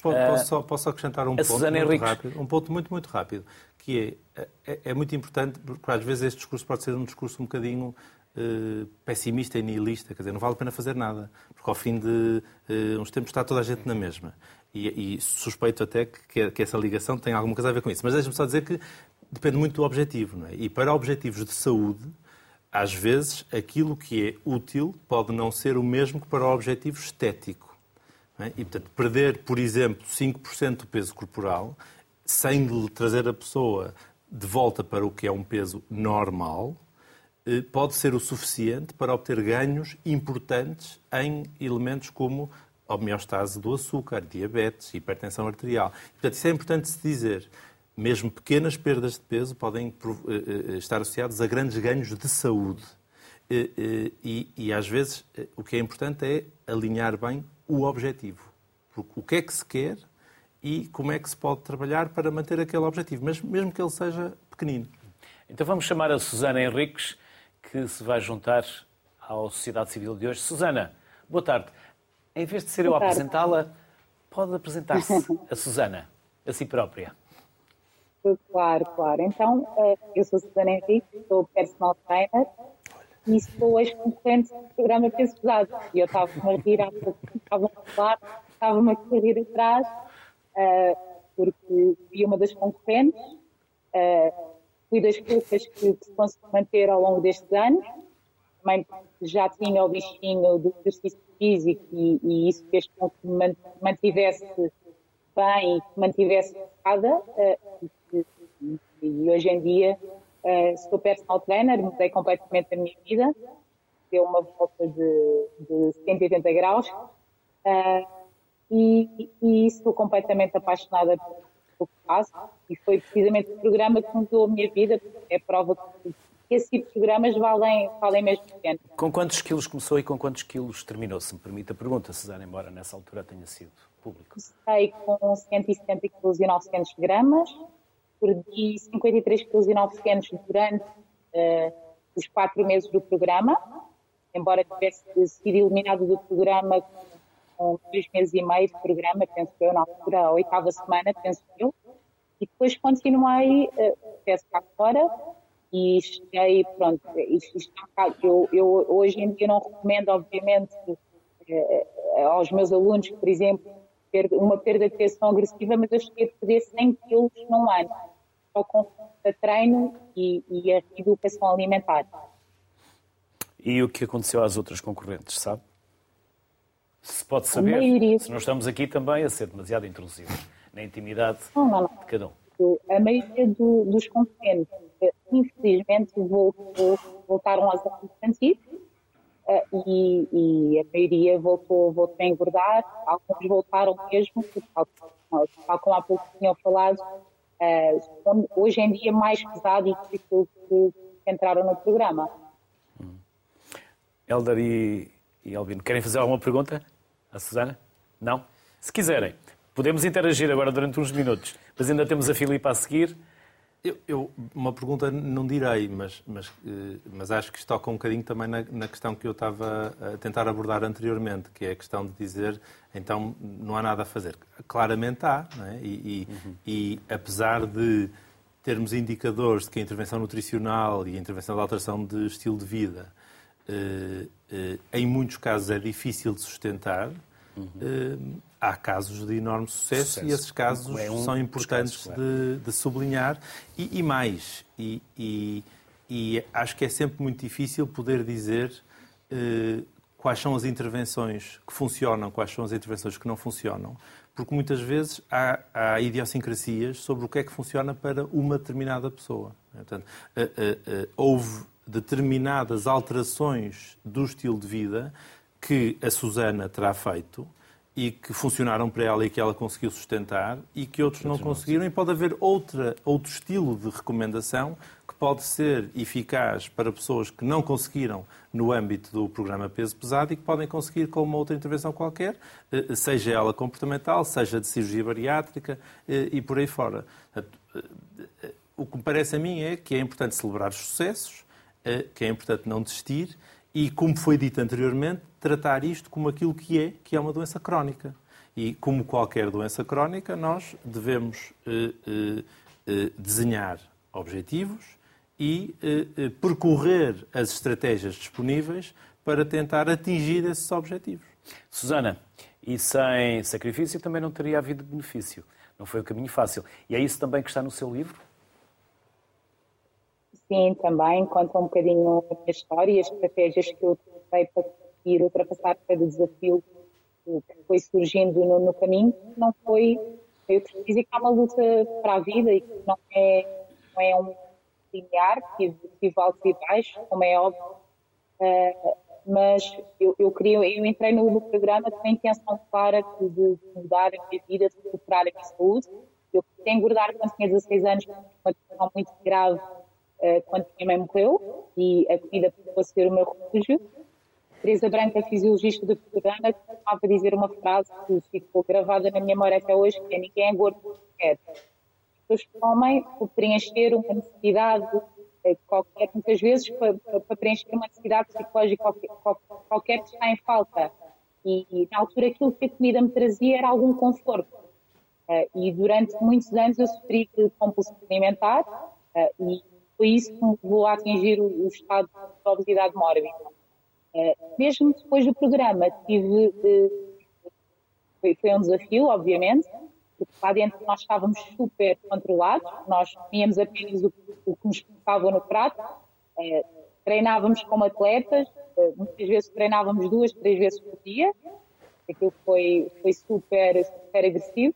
Posso, uh, posso, acrescentar um ponto muito Henriques. rápido? Um ponto muito, muito rápido, que é, é, é, muito importante, porque às vezes este discurso pode ser um discurso um bocadinho Uh, pessimista e nihilista, quer dizer, não vale a pena fazer nada, porque ao fim de uh, uns tempos está toda a gente na mesma. E, e suspeito até que, que, essa ligação tem alguma coisa a ver com isso. Mas deixe-me só dizer que depende muito do objetivo, não é? E para objetivos de saúde, às vezes, aquilo que é útil pode não ser o mesmo que para o objetivo estético. É? E, portanto, perder, por exemplo, 5% do peso corporal, sem trazer a pessoa de volta para o que é um peso normal, eh, pode ser o suficiente para obter ganhos importantes em elementos como homeostase do açúcar, diabetes, hipertensão arterial. Portanto, isso é importante se dizer. Mesmo pequenas perdas de peso podem eh, eh, estar associadas a grandes ganhos de saúde. E, e, e, às vezes o que é importante é alinhar bem o objetivo. O que é que se quer e como é que se pode trabalhar para manter aquele objetivo, mesmo que ele seja pequenino. Então vamos chamar a Susana Henriques, que se vai juntar à Sociedade Civil de hoje. Susana, boa tarde. Em vez de ser eu a apresentá-la, pode apresentar-se a Susana, a si própria. Claro, claro. Então, eh, eu sou Susana Henrique, sou personal trainer e sou ex-concorrente do programa Peso Pesado. E eu estava-me a rir, estava a falar, estava-me a rir atrás, eh, porque fui uma das concorrentes, eh, fui das poucas que se conseguiu manter ao longo destes anos, também já tinha o bichinho do exercício físico e, e isso fez com que me mantivesse bem e que mantivesse focada. Uh, e, hoje em dia uh, sou personal trainer, mudei completamente a minha vida, deu uma volta de, de 180 graus uh, e, e estou completamente apaixonada pelo que faço e foi precisamente o programa que mudou a minha vida, é prova que esse tipo de programas valem, valem mesmo pena. Com quantos quilos começou e com quantos quilos terminou, se me permite a pergunta, Susana, embora nessa altura tenha sido público? Comecei com 170 kg e 900 gramas, perdi 53 kg e 900 durante uh, os quatro meses do programa, embora tivesse sido eliminado do programa com três meses e meio de programa, penso eu, na altura, a oitava semana, penso eu, e depois continuei, uh, peço cá fora, e cheguei, pronto, isto, isto, eu, eu hoje em dia não recomendo, obviamente, eh, aos meus alunos, por exemplo, uma perda de peso agressiva, mas eu cheguei a perder 100 quilos num ano, só com treino e, e a educação alimentar. E o que aconteceu às outras concorrentes, sabe? Se pode saber, se não estamos aqui também a ser demasiado intrusivos na intimidade não, não, não. de cada um. A maioria do, dos concorrentes infelizmente voltaram aos antigos uh, e, e, a maioria voltou, voltou a engordar, alguns voltaram mesmo, tal, como há pouco tinham falado, uh, hoje em dia mais pesado e difícil que entraram no programa. Hum. Eldar e, e Albino, querem fazer alguma pergunta à Susana? Não? Se quiserem, podemos interagir agora durante uns minutos, mas ainda temos a Filipa a seguir. Eu, eu, uma pergunta não direi, mas, mas, mas acho que isto toca um bocadinho também na, na, questão que eu estava a tentar abordar anteriormente, que é a questão de dizer, então, não há nada a fazer. Claramente há, é? e, e, uhum. e, apesar de termos indicadores de que a intervenção nutricional e a intervenção de alteração de estilo de vida, eh, eh, em muitos casos é difícil de sustentar, uhum. eh, há casos de enorme sucesso, sucesso. e esses casos é um são importantes casos, claro. de, de, sublinhar. E, e mais, e, e, e, acho que é sempre muito difícil poder dizer eh, quais são as intervenções que funcionam, quais são as intervenções que não funcionam, porque muitas vezes há, há idiosincrasias sobre o que é que funciona para uma determinada pessoa. Portanto, eh, eh, eh, houve determinadas alterações do estilo de vida que a Susana terá feito e que funcionaram para ela e que ela conseguiu sustentar e que outros não conseguiram. E pode haver outra, outro estilo de recomendação que pode ser eficaz para pessoas que não conseguiram no âmbito do programa Peso Pesado e que podem conseguir com uma outra intervenção qualquer, eh, seja ela comportamental, seja de cirurgia bariátrica eh, e por aí fora. Eh, o que me parece a mim é que é importante celebrar os sucessos, que é importante não desistir e, como foi dito anteriormente, tratar isto como aquilo que é, que é uma doença crónica. E, como qualquer doença crónica, nós devemos eh, eh, eh desenhar objetivos e eh, eh, percorrer as estratégias disponíveis para tentar atingir esses objetivos. Susana, e sem sacrifício também não teria havido benefício. Não foi o caminho fácil. E é isso também que está no seu livro? Sim, também conta um bocadinho a minha história e as estratégias que eu usei para conseguir ultrapassar cada desafio que foi surgindo no, no caminho. Não foi, eu preciso dizer que há uma luta para a vida e que não é, não é um linear, tive, tive altos e baixos, como é óbvio, uh, mas eu, eu, queria, eu entrei no, programa com a intenção clara de, de, mudar a minha vida, de recuperar a minha saúde. Eu queria engordar quando tinha 16 anos, uma questão muito grave quando minha mãe morreu e a comida passou a ser o meu refúgio. Teresa Branca, fisiologista do programa, costumava dizer uma frase que ficou gravada na minha memória até hoje, que é ninguém é gordo quer. As pessoas comem por preencher uma necessidade eh, qualquer, muitas vezes para, para preencher uma necessidade psicológica qualquer, qualquer que está em falta. E, e, na altura aquilo que a comida me trazia era algum conforto. Uh, e durante muitos anos eu sofri de compulsão alimentar uh, e foi isso que a atingir o, estado de obesidade mórbida. Uh, mesmo depois do programa, tive, uh, foi, foi, um desafio, obviamente, porque lá dentro nós estávamos super controlados, nós comíamos apenas o, o que nos colocava no prato, uh, treinávamos como atletas, muitas vezes treinávamos duas, três vezes por dia, aquilo foi, foi super, super agressivo,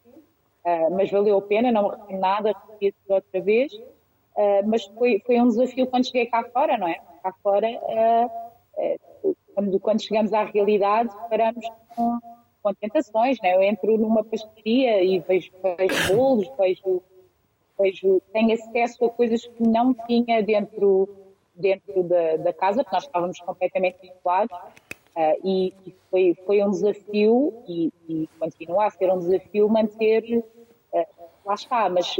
mas valeu a pena, não me arrependo nada, repetir outra vez. Uh, mas foi, foi um desafio quando cheguei cá fora, não é? Cá fora, uh, uh, quando, chegamos à realidade, paramos com, com tentações, não é? Eu entro numa pastelaria e vejo, vejo bolos, vejo, vejo, tenho acesso a coisas que não tinha dentro, dentro da, da casa, porque nós estávamos completamente isolados. e, e foi, foi um desafio, e, e, continua a ser um desafio, manter. lá está, mas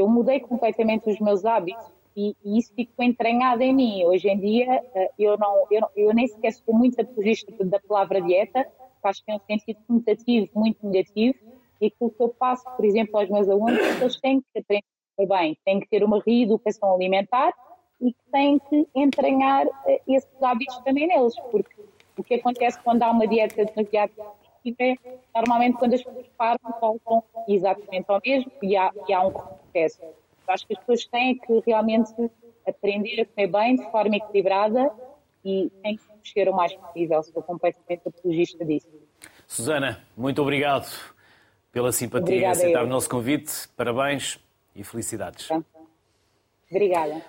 eu mudei completamente os meus hábitos e, e, isso ficou entranhado em mim. Hoje em dia, eh, eu, não, eu, eu nem sequer sou muito apologista da palavra dieta, acho que é um sentido contativo muito negativo, e aquilo que eu passo, por exemplo, aos meus alunos, é que eles têm que aprender bem, têm que ter uma reeducação alimentar e que têm que entranhar eh, esses hábitos também neles, porque o que acontece quando há uma dieta demasiado é, normalmente quando as pessoas param, voltam exatamente ao mesmo e há, e há um processo. Eu acho que as pessoas têm que realmente aprender a comer bem, de forma equilibrada e têm que mexer o mais possível. Sou completamente apologista disso. Susana, muito obrigado pela simpatia em aceitar o nosso convite. Parabéns e felicidades. Obrigada.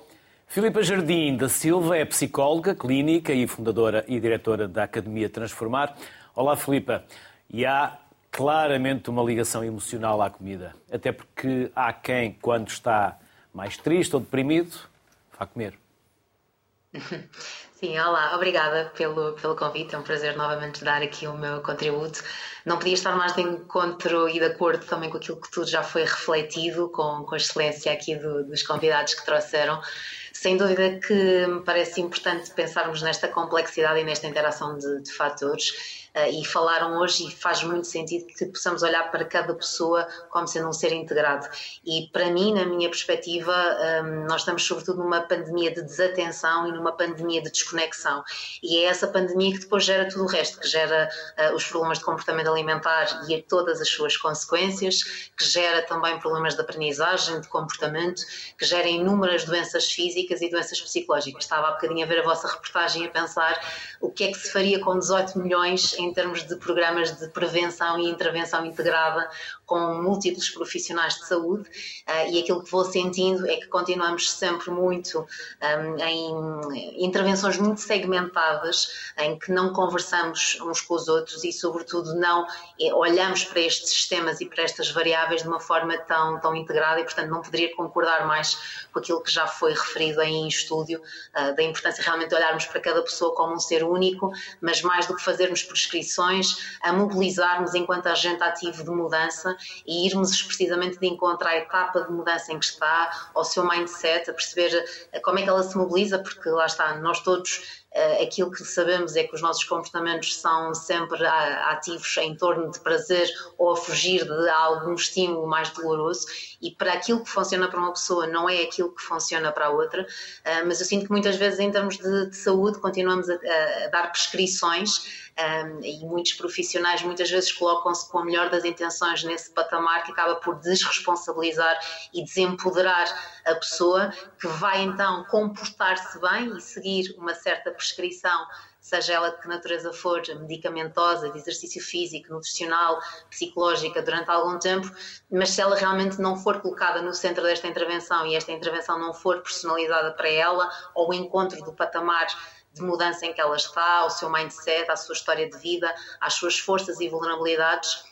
Filipa Jardim da Silva é psicóloga clínica e fundadora e diretora da Academia Transformar. Olá, Filipa. E há claramente uma ligação emocional à comida. Até porque há quem, quando está mais triste ou deprimido, vá comer. Sim, olá, obrigada pelo, pelo convite, é um prazer novamente dar aqui o meu contributo. Não podia estar mais de encontro e de acordo também com aquilo que tudo já foi refletido, com, com a excelência aqui do, dos convidados que trouxeram. Sem dúvida que me parece importante pensarmos nesta complexidade e nesta interação de, de fatores e falaram hoje e faz muito sentido que possamos olhar para cada pessoa como sendo um ser integrado. E para mim, na minha perspectiva, ehm, nós estamos sobretudo numa pandemia de desatenção e numa pandemia de desconexão. E é essa pandemia que depois gera tudo o resto, que gera uh, os problemas de comportamento alimentar e todas as suas consequências, que gera também problemas de aprendizagem, de comportamento, que gera inúmeras doenças físicas e doenças psicológicas. Estava há bocadinho a ver a vossa reportagem e a pensar o que é que se faria com 18 milhões em termos de programas de prevenção e intervenção integrada com múltiplos profissionais de saúde uh, e aquilo que vou sentindo é que continuamos sempre muito um, em intervenções muito segmentadas, em que não conversamos uns com os outros e, sobretudo, não eh, olhamos para estes sistemas e para estas variáveis de uma forma tão, tão integrada e, portanto, não poderia concordar mais com aquilo que já foi referido em estúdio, uh, da importância realmente de olharmos para cada pessoa como um ser único, mas mais do que fazermos prescrições, a mobilizarmos enquanto agente ativo de mudança e irmos precisamente de encontro à etapa de mudança em que está, ao seu mindset, a perceber eh, como é que ela se mobiliza, porque lá está, nós todos Uh, aquilo que sabemos é que os nossos comportamentos são sempre ativos em torno de prazer ou a fugir de algum estímulo mais doloroso e para aquilo que funciona para uma pessoa não é aquilo que funciona para a outra, uh, mas eu sinto que muitas vezes em termos de, de saúde continuamos a, a dar prescrições um, e muitos profissionais muitas vezes colocam-se com a melhor das intenções nesse patamar que acaba por desresponsabilizar e desempoderar a pessoa que vai então comportar-se bem e seguir uma certa prescrição seja ela de que natureza for, medicamentosa, de exercício físico, nutricional, psicológica, durante algum tempo, mas se ela realmente não for colocada no centro desta intervenção e esta intervenção não for personalizada para ela, ou o encontro do patamar de mudança em que ela está, ao seu mindset, à sua história de vida, às suas forças e vulnerabilidades,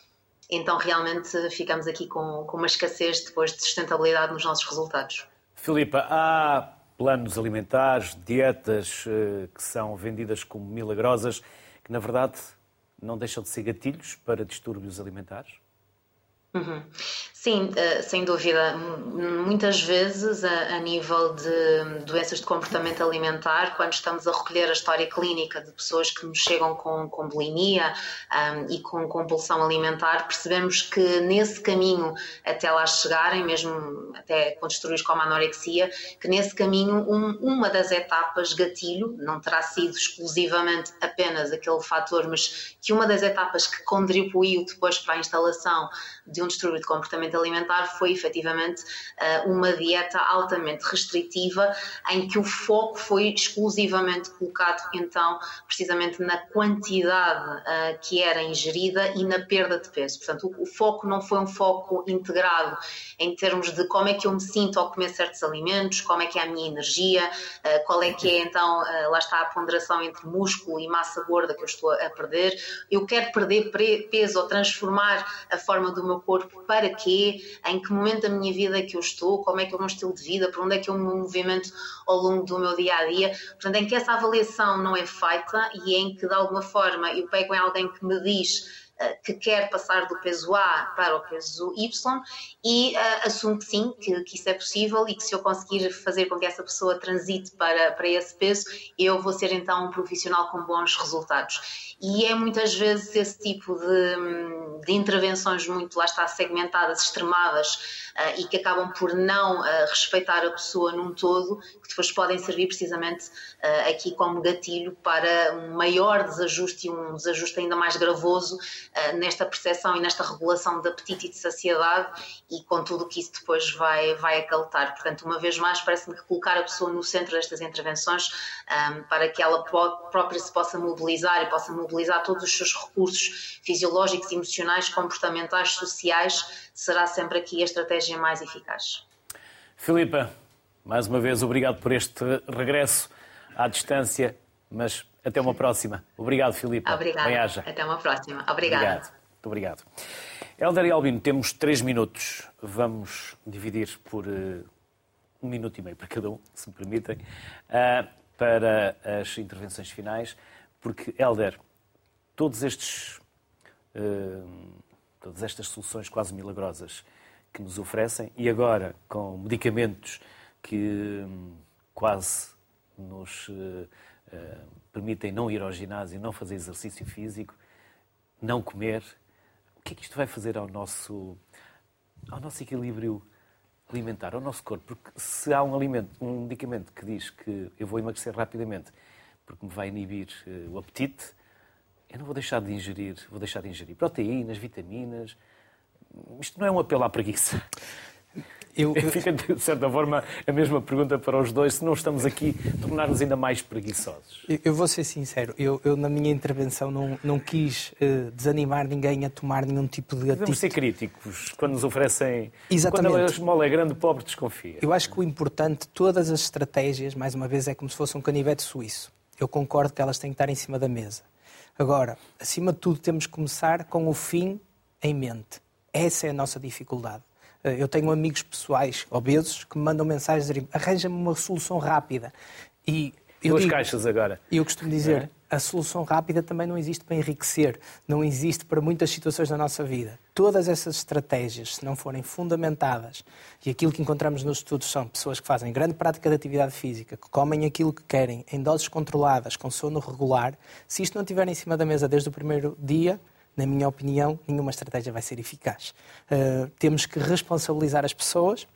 então realmente ficamos aqui com, com uma escassez depois de sustentabilidade nos nossos resultados. Filipa, há planos alimentares, dietas eh, que são vendidas como milagrosas, que na verdade não deixam de ser gatilhos para distúrbios alimentares? Uhum. Sim, eh, sem dúvida. Muitas vezes, a, nível de doenças de comportamento alimentar, quando estamos a recolher a história clínica de pessoas que nos chegam com, com bulimia um, e com compulsão alimentar, percebemos que nesse caminho até lá chegarem, mesmo até distúrbios como anorexia, que nesse caminho um, uma das etapas gatilho, não terá sido exclusivamente apenas aquele fator, mas que uma das etapas que contribuiu depois para a instalação de um distúrbio de comportamento alimentar foi efetivamente eh, uma dieta altamente restritiva, em que o foco foi exclusivamente colocado então precisamente na quantidade eh, que era ingerida e na perda de peso. Portanto, o foco não foi um foco integrado em termos de como é que eu me sinto ao comer certos alimentos, como é que é a minha energia, eh, qual é que é então, lá está a ponderação entre músculo e massa gorda que eu estou a perder. Eu quero perder peso ou transformar a forma do meu corpo para quê? Em que momento da minha vida é que eu estou, como é que é o meu estilo de vida, para onde é que eu me movimento ao longo do meu dia a dia. Portanto, em que essa avaliação não é feita e em que de alguma forma eu pego em alguém que me diz que quer passar do peso A para o peso Y e uh, assumo que sim, que, que, isso é possível e que se eu conseguir fazer com que essa pessoa transite para, para esse peso, eu vou ser então um profissional com bons resultados. E é muitas vezes esse tipo de, de intervenções muito, lá está, segmentadas, extremadas uh, e que acabam por não uh, respeitar a pessoa num todo, que depois podem servir precisamente aqui como gatilho para um maior desajuste e um desajuste ainda mais gravoso eh, nesta percepção e nesta regulação de apetite e de saciedade e com tudo o que isso depois vai, vai acalentar. Portanto, uma vez mais, parece-me que colocar a pessoa no centro destas intervenções um, ehm, para que ela própria se possa mobilizar e possa mobilizar todos os seus recursos fisiológicos, emocionais, comportamentais, sociais, será sempre aqui a estratégia mais eficaz. Filipa, mais uma vez, obrigado por este regresso à distância, mas até uma próxima. Obrigado, Filipe. Obrigada. Até uma próxima. Obrigado. Obrigado. Muito obrigado. Helder e Albino, temos três minutos. Vamos dividir por uh, um minuto e meio para cada um, se me permitem. Uh, para as intervenções finais, porque, Helder, todos estes, uh, todas estas soluções quase milagrosas que nos oferecem, e agora com medicamentos que um, quase nos permitem não ir ao ginásio, não fazer exercício físico, não comer, o que é que isto vai fazer ao nosso, ao nosso equilíbrio alimentar, ao nosso corpo? Porque se há um alimento, um medicamento que diz que eu vou emagrecer rapidamente porque me vai inibir uh, o apetite, eu não vou deixar de ingerir, vou deixar de ingerir proteínas, vitaminas. Isto não é um apelo à preguiça. Eu, eu... Fica, de certa forma, a mesma pergunta para os dois, se não estamos aqui a tornar-nos ainda mais preguiçosos. Eu, eu vou ser sincero, eu, eu, na minha intervenção não, não quis uh, desanimar ninguém a tomar nenhum tipo de atitude. Devemos ser críticos quando nos oferecem... Exatamente. Quando a esmola é grande, o pobre desconfia. Eu acho que o importante, todas as estratégias, mais uma vez, é como se fosse um canivete suíço. Eu concordo que elas têm que estar em cima da mesa. Agora, acima de tudo, temos que começar com o fim em mente. Essa é a nossa dificuldade. Eh, eu tenho amigos pessoais obesos que me mandam mensagens dizendo arranja-me uma solução rápida. E eu Duas digo, caixas agora. E eu costumo dizer, é? a solução rápida também não existe para enriquecer, não existe para muitas situações da nossa vida. Todas essas estratégias, se não forem fundamentadas, e aquilo que encontramos nos estudos são pessoas que fazem grande prática de atividade física, que comem aquilo que querem, em doses controladas, com sono regular, se isto não estiver em cima da mesa desde o primeiro dia, na minha opinião, nenhuma estratégia vai ser eficaz. Uh, temos que responsabilizar as pessoas,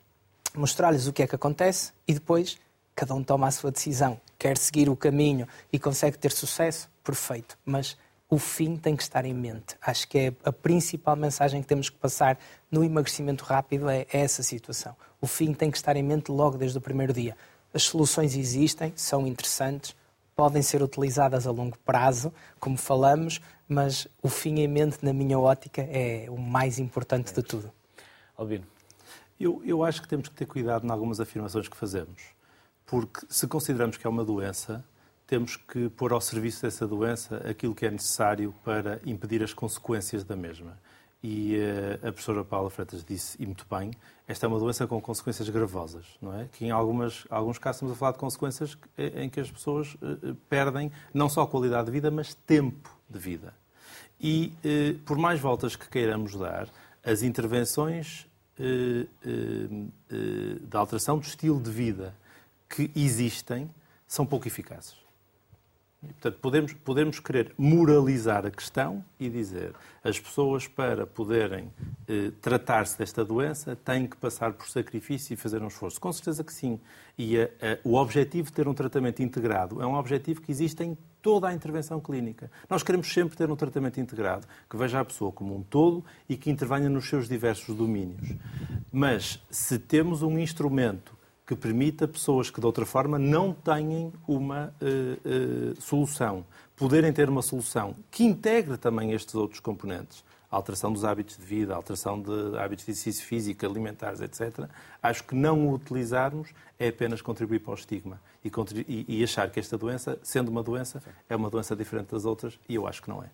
mostrar-lhes o que é que acontece e depois cada um toma a sua decisão. Quer seguir o caminho e consegue ter sucesso? Perfeito. Mas o fim tem que estar em mente. Acho que é a principal mensagem que temos que passar no emagrecimento rápido é essa situação. O fim tem que estar em mente logo desde o primeiro dia. As soluções existem, são interessantes, podem ser utilizadas a longo prazo, como falamos, mas o fim em mente, na minha ótica, é o mais importante de tudo. Albino. Eu, eu acho que temos que ter cuidado em algumas afirmações que fazemos, porque se consideramos que é uma doença, temos que pôr ao serviço dessa doença aquilo que é necessário para impedir as consequências da mesma. E uh, a professora Paula Freitas disse, e muito bem, esta é uma doença com consequências gravosas, não é? Que em algumas, alguns casos estamos a falar de consequências em que as pessoas uh, perdem não só qualidade de vida, mas tempo de vida. E, uh, por mais voltas que queiramos dar, as intervenções da alteração do estilo de vida que existem são pouco eficazes. Portanto, podemos, podemos querer moralizar a questão e dizer as pessoas, para poderem eh, tratar-se desta doença, têm que passar por sacrifício e fazer um esforço. Com certeza que sim. E a, a, o objetivo de ter um tratamento integrado é um objetivo que existe em toda a intervenção clínica. Nós queremos sempre ter um tratamento integrado, que veja a pessoa como um todo e que intervenha nos seus diversos domínios. Mas se temos um instrumento que permita pessoas que de outra forma não tenham uma uh, uh, solução, poderem ter uma solução que integre também estes outros componentes, alteração dos hábitos de vida, alteração de hábitos de exercício físico, alimentares, etc., acho que não o utilizarmos é apenas contribuir para o estigma e, e, e achar que esta doença, sendo uma doença, é uma doença diferente das outras e eu acho que não é.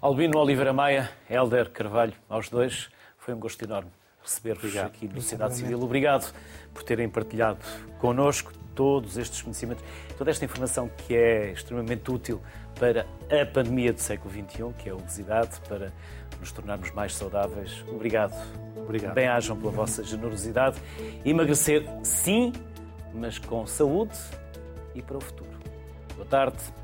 Albino Oliveira Maia, Helder Carvalho, aos dois, foi um gosto enorme receber-vos aqui no Sociedade Civil. Obrigado por terem partilhado connosco todos estes conhecimentos, toda esta informação que é extremamente útil para a pandemia do século XXI, que é a obesidade, para nos tornarmos mais saudáveis. Obrigado. Obrigado. Bem-ajam pela vossa generosidade. Emagrecer, sim, mas com saúde e para o futuro. Boa tarde.